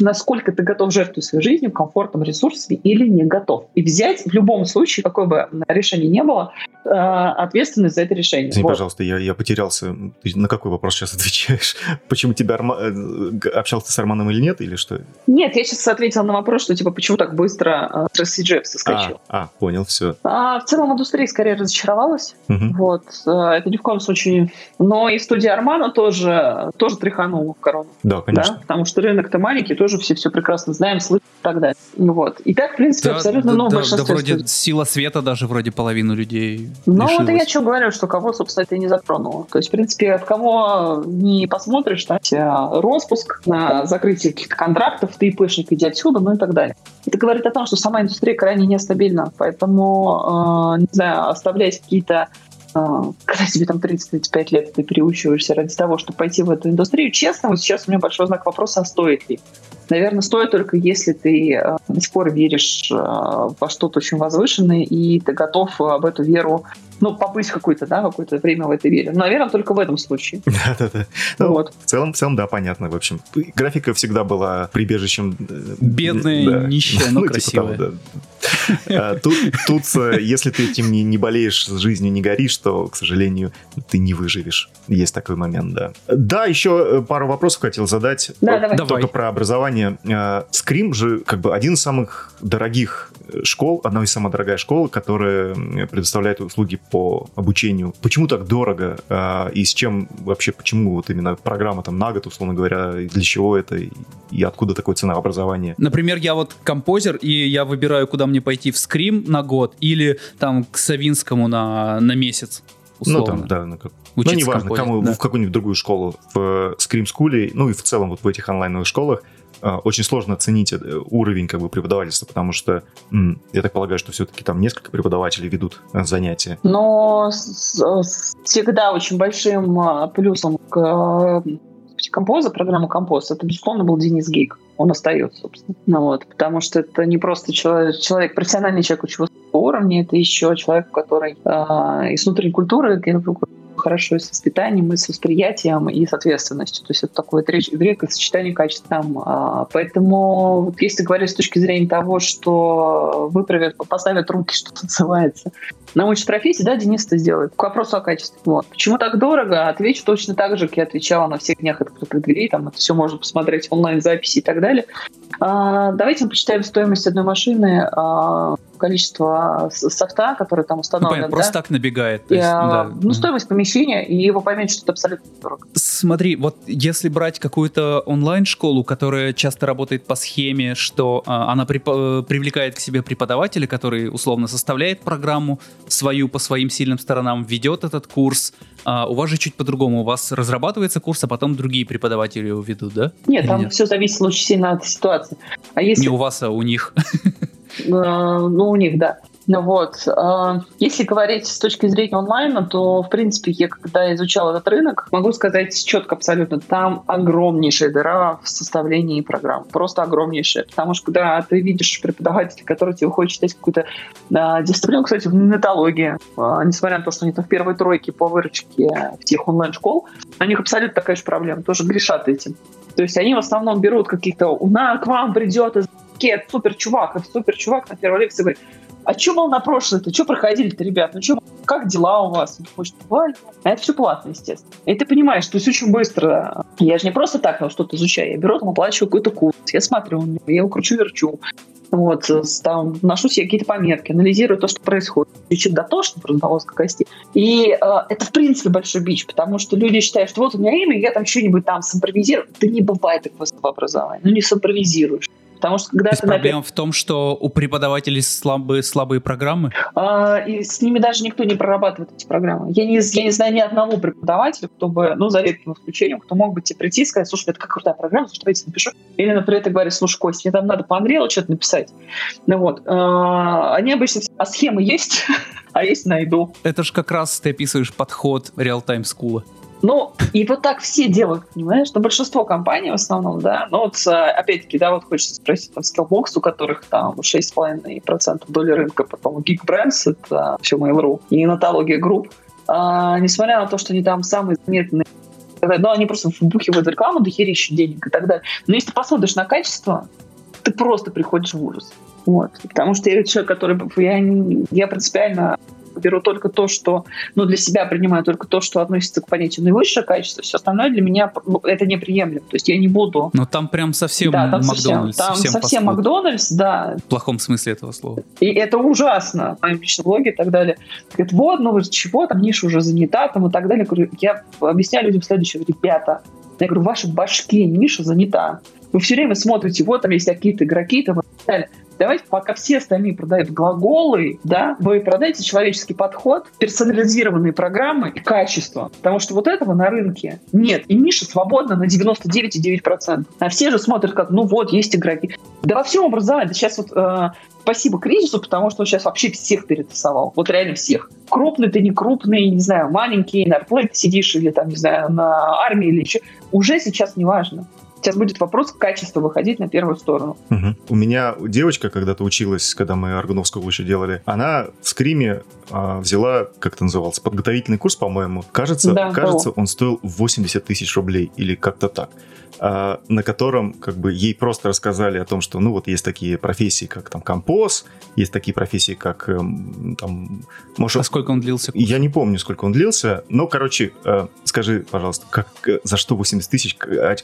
насколько ты готов жертвовать своей жизнью, комфортом, ресурсами или не готов. И взять в любом случае, какое бы решение не было, э, ответственность за это решение. Извини, вот. пожалуйста, я, я потерялся. Ты на какой вопрос сейчас *laughs* отвечаешь? Почему тебя Арма... Э, общался с Арманом или нет, или что? Нет, я сейчас ответил на вопрос, что типа почему так быстро э, CGF соскочил. А, а, понял, все. А, в целом индустрия скорее разочаровалась. Угу. Вот. Э, это ни в коем случае. Но и студия Армана тоже, тоже тряханула в корону. Да, конечно. Да? Потому что рынок-то маленький, тоже все все прекрасно знаем, слышим и так далее. Вот. И так, в принципе, да, абсолютно да, новое да, большинство. Да, вроде сила света даже вроде половину людей Ну, лишилась. это я что говорю, что кого, собственно, это и не затронуло. То есть, в принципе, в кого не посмотришь, там, распуск на закрытие каких-то контрактов, ты ИПшник, иди отсюда, ну и так далее. Это говорит о том, что сама индустрия крайне нестабильна, поэтому, э, не знаю, оставлять какие-то когда тебе там 30-35 лет, ты переучиваешься ради того, чтобы пойти в эту индустрию. Честно, вот сейчас у меня большой знак вопроса, а стоит ли? Наверное, стоит только если ты э, до сих пор веришь э, во что-то очень возвышенное, и ты готов об эту веру ну, побыть какое-то, да, какое-то время в этой вере. Но, наверное, только в этом случае. *laughs* Да-да-да. Ну, вот. В целом, в целом, да, понятно. В общем, графика всегда была прибежищем... Э, Бедная, да. нищая, *laughs* но ну, типа красивая. Типа того, да. А, тут, тут, если ты этим не, не болеешь, с жизнью не горишь, то, к сожалению, ты не выживешь. Есть такой момент, да. Да, еще пару вопросов хотел задать. Да, давай. Только давай. про образование. Скрим же как бы один из самых дорогих школ, одна из самых дорогая школа, которая предоставляет услуги по обучению. Почему так дорого? А, и с чем вообще, почему вот именно программа там на год, условно говоря, для чего это и откуда такое ценообразование? Например, я вот композер, и я выбираю, куда мне пойти в скрим на год или там к Савинскому на, на месяц. Условно. Ну, там, да, ну, как... ну неважно, кому, да. в какую-нибудь другую школу, в Scream School, ну и в целом вот в этих онлайновых школах, очень сложно оценить э, уровень как бы преподавательства, потому что я так полагаю, что все-таки там несколько преподавателей ведут э, занятия. Но всегда очень большим а, плюсом к композа, программы композ, это, безусловно, был Денис Гейк. Он остается, собственно. Ну, вот, потому что это не просто человек, человек профессиональный человек высокого уровня, это еще человек, который э, из внутренней культуры, хорошо и с воспитанием, и с восприятием, и с ответственностью. То есть это такое редкое сочетание качеств там. А, поэтому вот если говорить с точки зрения того, что выправят, поставят руки, что *laughs* называется, научат профессии, да, Денис это сделает. К вопросу о качестве. Вот. Почему так дорого? Отвечу точно так же, как я отвечала на всех днях открытых дверей. Там это все можно посмотреть онлайн-записи и так далее. А, давайте мы почитаем стоимость одной машины, а, количество софта, который там установлен. Ну, да? Просто так набегает. есть, и, да. Ну, стоимость помещения, и его поймете, что это абсолютно дорого. Смотри, вот если брать какую-то онлайн-школу, которая часто работает по схеме, что а, она при, э, привлекает к себе преподавателя, который условно составляет программу свою по своим сильным сторонам, ведет этот курс, а у вас же чуть по-другому. У вас разрабатывается курс, а потом другие преподаватели его ведут, да? Нет, Или там нет? все зависит очень сильно от ситуации. А если... Не у вас, а у них. Э, ну, у них, да. Ну вот, э, если говорить с точки зрения онлайна, то, в принципе, я когда изучал этот рынок, могу сказать четко абсолютно, там огромнейшая дыра в составлении программ, просто огромнейшая, потому что когда ты видишь преподавателя, который тебе хочет читать какую-то э, дисциплину, кстати, в нетологии, э, несмотря на то, что они там в первой тройке по выручке в тех онлайн-школ, у них абсолютно такая же проблема, тоже грешат этим. То есть они в основном берут каких-то, у нас к вам придет из супер чувак, супер чувак на первой лекции говорит, а что был на прошлое-то? Что проходили-то, ребят? Ну что, как дела у вас? Он хочет, а это все платно, естественно. И ты понимаешь, что есть очень быстро. Я же не просто так ну, что-то изучаю. Я беру, там, оплачиваю какой-то курс. Я смотрю, я его кручу-верчу. Вот, там, ношу себе какие-то пометки, анализирую то, что происходит. Чуть дотошно, просто до мозга кости. И э, это, в принципе, большой бич, потому что люди считают, что вот у меня имя, я там что-нибудь там симпровизирую. Да не бывает такого образования. Ну, не симпровизируешь. Потому что когда То есть проблема напи... в том, что у преподавателей слабые, слабые программы? А, и с ними даже никто не прорабатывает эти программы. Я не, я не знаю ни одного преподавателя, кто бы, ну, за редким исключением, кто мог бы тебе прийти и сказать, слушай, это как крутая программа, слушай, давайте напишу. Или, например, ты говоришь, слушай, Кость, мне там надо по Unreal что-то написать. Ну вот. А, они обычно... А схемы есть? *laughs* а есть найду. Это же как раз ты описываешь подход Realtime School а. Ну, и вот так все делают, понимаешь? Но большинство компаний в основном, да. Но вот, опять-таки, да, вот хочется спросить, там, Skillbox, у которых там 6,5% доли рынка, потом GeekBrains, это все Mail.ru, и Нетология Групп. А, несмотря на то, что они там самые заметные Но они просто вбухивают рекламу, дохерища денег и так далее. Но если ты посмотришь на качество, ты просто приходишь в ужас. Вот. Потому что я человек, который... Я, я принципиально беру только то, что, ну, для себя принимаю только то, что относится к понятию наивысшее качество, все остальное для меня ну, это неприемлемо. То есть я не буду... Но там прям совсем да, там Макдональдс. Совсем, там совсем, совсем Макдональдс, да. В плохом смысле этого слова. И это ужасно. В моем личном блоге и так далее. Говорит, вот, ну, чего, там ниша уже занята, там и так далее. Я говорю, я объясняю людям следующее. Ребята, я говорю, в вашей башке ниша занята. Вы все время смотрите, вот там есть какие-то игроки, там далее. Давайте, пока все остальные продают глаголы, да, вы продаете человеческий подход, персонализированные программы и качество. Потому что вот этого на рынке нет. И ниша свободна на 99,9%. А все же смотрят как, ну вот, есть игроки. Да во всем образовании. Сейчас вот э, спасибо кризису, потому что он сейчас вообще всех перетасовал. Вот реально всех. Крупный ты, не крупный, не знаю, маленький, на арплейте сидишь или там, не знаю, на армии или еще. Уже сейчас не важно. Сейчас будет вопрос качества выходить на первую сторону. Угу. У меня девочка когда-то училась, когда мы Аргуновскую еще делали, она в скриме а, взяла, как это назывался, подготовительный курс, по-моему. Кажется, да, кажется, он стоил 80 тысяч рублей или как-то так. А, на котором как бы ей просто рассказали о том, что ну вот есть такие профессии, как там композ, есть такие профессии, как эм, там... Может, а сколько он длился? Я не помню, сколько он длился, но, короче, э, скажи, пожалуйста, как, э, за что 80 тысяч, а,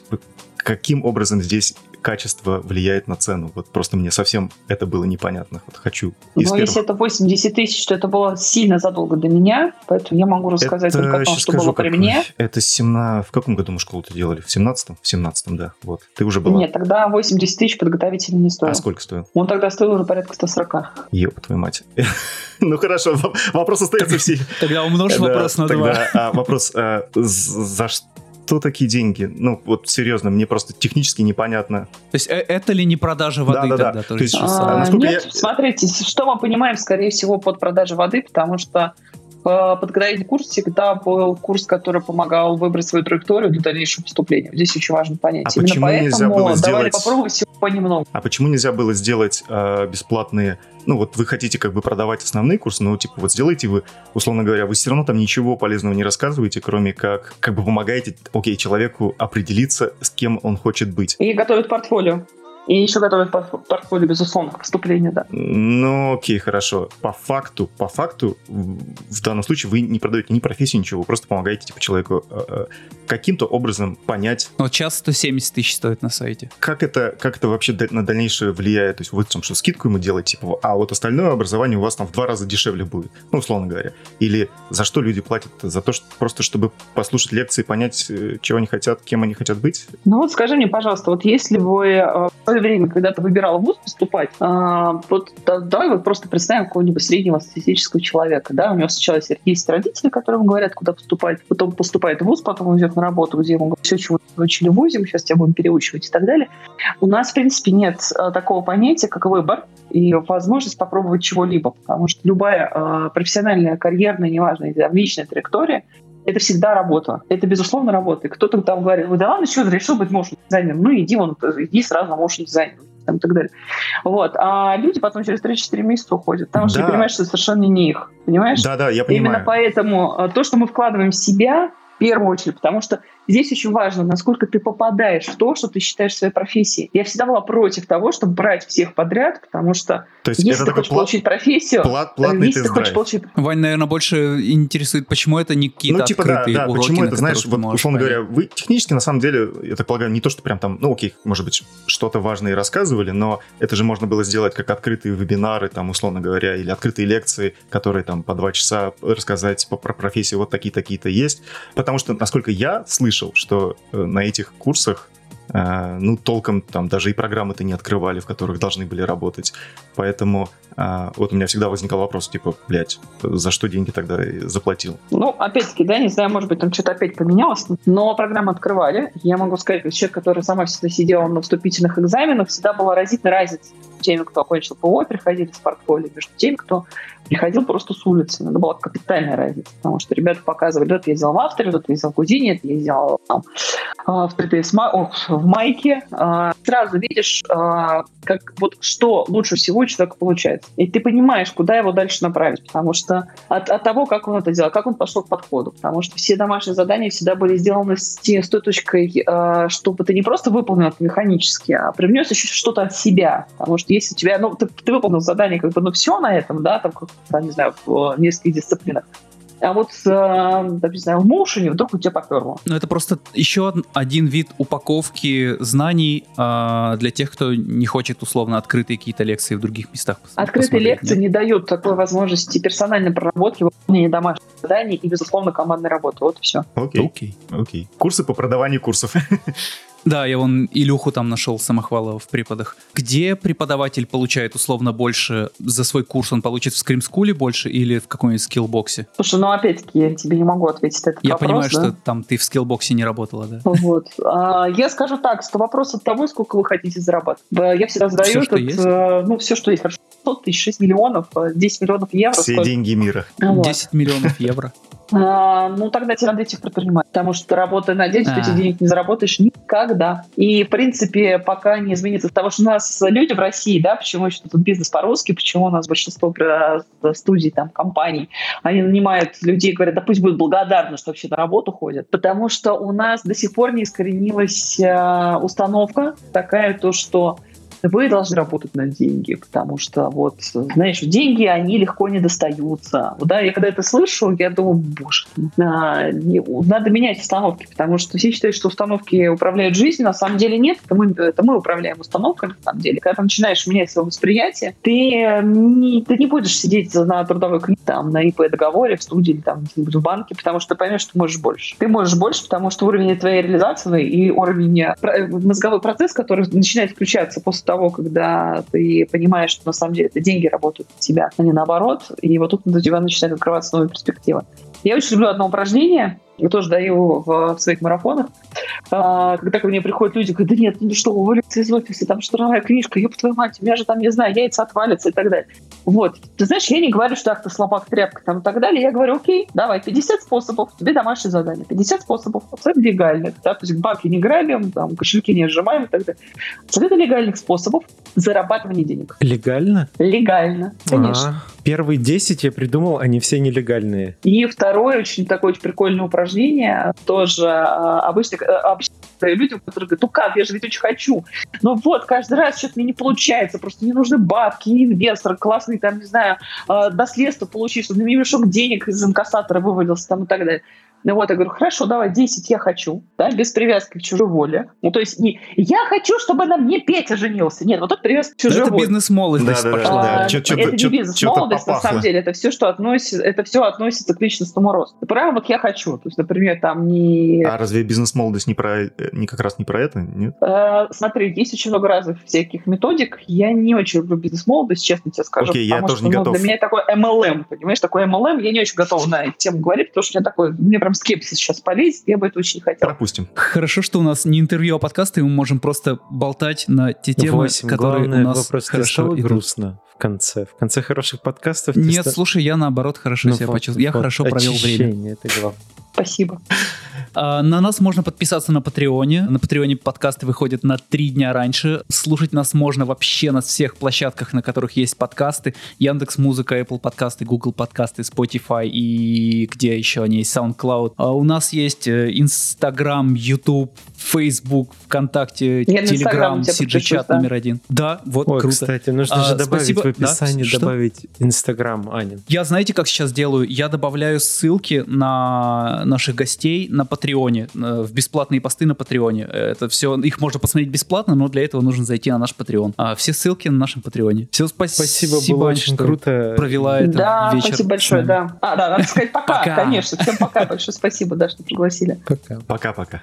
каким образом здесь качество влияет на цену? Вот просто мне совсем это было непонятно. Вот хочу. Ну, первых... если это 80 тысяч, то это было сильно задолго до меня, поэтому я могу рассказать это, только о том, что скажу, было при мне. Это 17... В каком году мы школу-то делали? В 17-м? В 17-м, да. Вот. Ты уже была? Нет, тогда 80 тысяч подготовительный не стоил. А сколько стоил? Он тогда стоил уже порядка 140. Ёпа твою мать. *laughs* ну хорошо, вопрос остается все. Тогда умножь вопрос на два. А, вопрос, а, за что что такие деньги? Ну, вот серьезно, мне просто технически непонятно. То есть э, это ли не продажа воды да, да, тогда? Да. То есть, а, нет, я... смотрите, что мы понимаем, скорее всего, под продажей воды, потому что в подготовительный курс всегда был курс, который помогал выбрать свою траекторию для дальнейшего поступления. Здесь очень важно понять. А Именно почему поэтому нельзя было сделать... попробовать всего понемногу. А почему нельзя было сделать э, бесплатные ну вот вы хотите как бы продавать основные курсы, но типа вот сделайте вы, условно говоря, вы все равно там ничего полезного не рассказываете, кроме как как бы помогаете, окей, человеку определиться, с кем он хочет быть. И готовят портфолио. И еще готовят портфолио, безусловно, к поступлению, да. Ну, окей, хорошо. По факту, по факту, в данном случае вы не продаете ни профессию, ничего, вы просто помогаете типа человеку э, э, каким-то образом понять. Но час 170 тысяч стоит на сайте. Как это, как это вообще на дальнейшее влияет? То есть вы там что, скидку ему делаете, типа, а вот остальное образование у вас там в два раза дешевле будет, ну, условно говоря. Или за что люди платят? За то, что просто чтобы послушать лекции, понять, э, чего они хотят, кем они хотят быть? Ну вот скажи мне, пожалуйста, вот если вы свое время, когда ты выбирала вуз поступать, а, вот да, давай вот просто представим какого-нибудь среднего статистического человека. Да? У него сначала есть родители, которые ему говорят, куда поступать, потом поступает в вуз, потом он идет на работу, где ему говорят, все, чего вы учили в вузе, мы сейчас тебя будем переучивать и так далее. У нас, в принципе, нет а, такого понятия, как выбор и возможность попробовать чего-либо, потому что любая э, профессиональная, карьерная, неважно, личная траектория это всегда работа. Это, безусловно, работа. И кто-то там говорит, да ладно, что, решил быть моушен дизайнером, ну иди вон, иди сразу на моушен дизайнер там, и так далее. Вот. А люди потом через 3-4 месяца уходят, потому да. что понимаешь, что это совершенно не их. Понимаешь? Да, да, я понимаю. Именно поэтому э, то, что мы вкладываем в себя, в первую очередь, потому что здесь очень важно, насколько ты попадаешь в то, что ты считаешь своей профессией. Я всегда была против того, чтобы брать всех подряд, потому что то есть если ты хочешь плат... получить профессию, плат, платный если ты хочешь получить... Вань, наверное, больше интересует, почему это не какие-то ну, типа, открытые да, да, уроки, почему это, знаешь, вот, условно говоря, вы технически, на самом деле, я так полагаю, не то, что прям там, ну, окей, может быть, что-то важное рассказывали, но это же можно было сделать как открытые вебинары, там, условно говоря, или открытые лекции, которые там по два часа рассказать по, про профессию вот такие-такие-то есть, потому что, насколько я слышал, что э, на этих курсах э, ну, толком там даже и программы-то не открывали, в которых должны были работать. Поэтому э, вот у меня всегда возникал вопрос, типа, блядь, за что деньги тогда заплатил? Ну, опять-таки, да, не знаю, может быть, там что-то опять поменялось, но программы открывали. Я могу сказать, как человек, который сама всегда сидела на вступительных экзаменах, всегда была разительная разница теми, кто окончил ПО, приходили с портфолио, между теми, кто приходил просто с улицы. Это была капитальная разница, потому что ребята показывали, это ездил в авторе, это ездил в Гудине, это ездил там, а, в 3ds в майке. А, сразу видишь, а, как, вот, что лучше всего у человека получается. И ты понимаешь, куда его дальше направить, потому что от, от того, как он это делал, как он пошел к подходу, потому что все домашние задания всегда были сделаны с, с той точкой, чтобы ты не просто выполнил это механически, а привнес еще что-то от себя. Потому что если у тебя, ну, ты, ты выполнил задание, как бы, ну, все на этом, да, там, там не знаю, в нескольких дисциплинах, а вот, э, не знаю, в моушене вдруг у тебя поперло. Ну, это просто еще один вид упаковки знаний э, для тех, кто не хочет условно открытые какие-то лекции в других местах. Открытые лекции нет? не дают такой возможности персональной проработки, выполнения домашних заданий и, безусловно, командной работы. Вот и все. Окей, окей, окей. Курсы по продаванию курсов. *laughs* Да, я вон Илюху там нашел Самохвалова в преподах. Где преподаватель получает условно больше за свой курс? Он получит в скримскуле больше или в каком-нибудь скиллбоксе? Слушай, ну опять-таки я тебе не могу ответить этот я вопрос. Я понимаю, да? что там ты в скиллбоксе не работала, да? Вот. А, я скажу так, что вопрос от того, сколько вы хотите зарабатывать. Я всегда задаю все, этот, есть? Э, ну, все, что есть. Хорошо, 100 тысяч, 6 миллионов, 10 миллионов евро. Все сколько? деньги мира. Вот. 10 миллионов евро. А, ну, тогда тебе надо идти в предприниматель, потому что работая на деньги, ты этих денег не заработаешь никогда. И, в принципе, пока не изменится того, что у нас люди в России, да, почему еще тут бизнес по-русски, почему у нас большинство студий, там, компаний, они нанимают людей, говорят, да пусть будут благодарны, что вообще на работу ходят, потому что у нас до сих пор не искоренилась э, установка такая, то, что вы должны работать на деньги, потому что вот, знаешь, деньги, они легко не достаются. Да, я когда это слышу, я думаю, боже, надо менять установки, потому что все считают, что установки управляют жизнью, на самом деле нет, это мы, это мы управляем установками, на самом деле. Когда ты начинаешь менять свое восприятие, ты не, ты не будешь сидеть на трудовой книге, там, на ИП-договоре, в студии или там в банке, потому что ты поймешь, что ты можешь больше. Ты можешь больше, потому что уровень твоей реализации и уровень э, мозговой процесс, который начинает включаться после того, когда ты понимаешь, что на самом деле это деньги работают на тебя, а не наоборот. И вот тут у тебя начинает открываться новые перспективы. Я очень люблю одно упражнение, я тоже даю в, в своих марафонах, а, когда ко мне приходят люди, говорят, да нет, ну что, уволиться из офиса, там штурмовая книжка, ёб твою мать, у меня же там, не знаю, яйца отвалятся и так далее. Вот. Ты знаешь, я не говорю, что ах ты слабак, тряпка там и так далее. Я говорю, окей, давай, 50 способов, тебе домашнее задание. 50 способов, абсолютно легальных. Да? То есть банки не грабим, там, кошельки не сжимаем и так далее. Абсолютно легальных способов зарабатывания денег. Легально? Легально, конечно. А, первые 10 я придумал, они все нелегальные. И второе, очень такое очень прикольное упражнение, тоже а, обычно, а, обычно людям, которые говорят, ну как, я же ведь очень хочу. Но вот, каждый раз что-то мне не получается, просто мне нужны бабки, инвестор, классный, там, не знаю, э, наследство получить, чтобы мне мешок денег из инкассатора вывалился там и так далее. Ну вот, я говорю, хорошо, давай, 10 я хочу, да, без привязки к чужой воле. Ну, то есть не я хочу, чтобы на мне Петя женился. Нет, вот тут привязка к чужой это воле. Это бизнес-молодость да, пошла. Да, да. А, это не бизнес-молодость, на самом деле. Это все, что относится, это все относится к личностному росту. Прямо вот я хочу. То есть, например, там не... А разве бизнес-молодость не, про, не как раз не про это, нет? Э, смотри, есть очень много разных всяких методик. Я не очень люблю бизнес-молодость, честно тебе скажу. Окей, я тоже что, не ну, готов. Для меня такой MLM, понимаешь, такой MLM, я не очень готова на эту тему говорить, потому что у меня такой, мне прям скепсис сейчас полезет, я бы это очень хотел. Пропустим. Хорошо, что у нас не интервью, а подкаст, и мы можем просто болтать на те темы, 8. которые Главное, у нас вопрос, хорошо идут. грустно в конце. В конце хороших подкастов... Нет, ста... слушай, я наоборот хорошо ну, себя вот, почувствовал. Я вот, хорошо провел время. это главное. Спасибо. А, на нас можно подписаться на Патреоне. На Патреоне подкасты выходят на три дня раньше. Слушать нас можно вообще на всех площадках, на которых есть подкасты. Яндекс Музыка, Apple подкасты, Google подкасты, Spotify и где еще они есть, SoundCloud. А у нас есть Instagram, YouTube, Facebook, ВКонтакте, Telegram, CG-чат номер один. Да, вот Ой, круто. кстати, нужно а, же добавить спасибо. в описании да? добавить Instagram, Анин. Я знаете, как сейчас делаю? Я добавляю ссылки на наших гостей на Патреоне, э, в бесплатные посты на Патреоне. Это все, их можно посмотреть бесплатно, но для этого нужно зайти на наш Патреон. А все ссылки на нашем Патреоне. Все, спасибо, спасибо было очень круто. Провела это Да, вечер спасибо большое, да. А, да, надо сказать пока, конечно. Всем пока, большое спасибо, да, что пригласили. Пока. Пока-пока.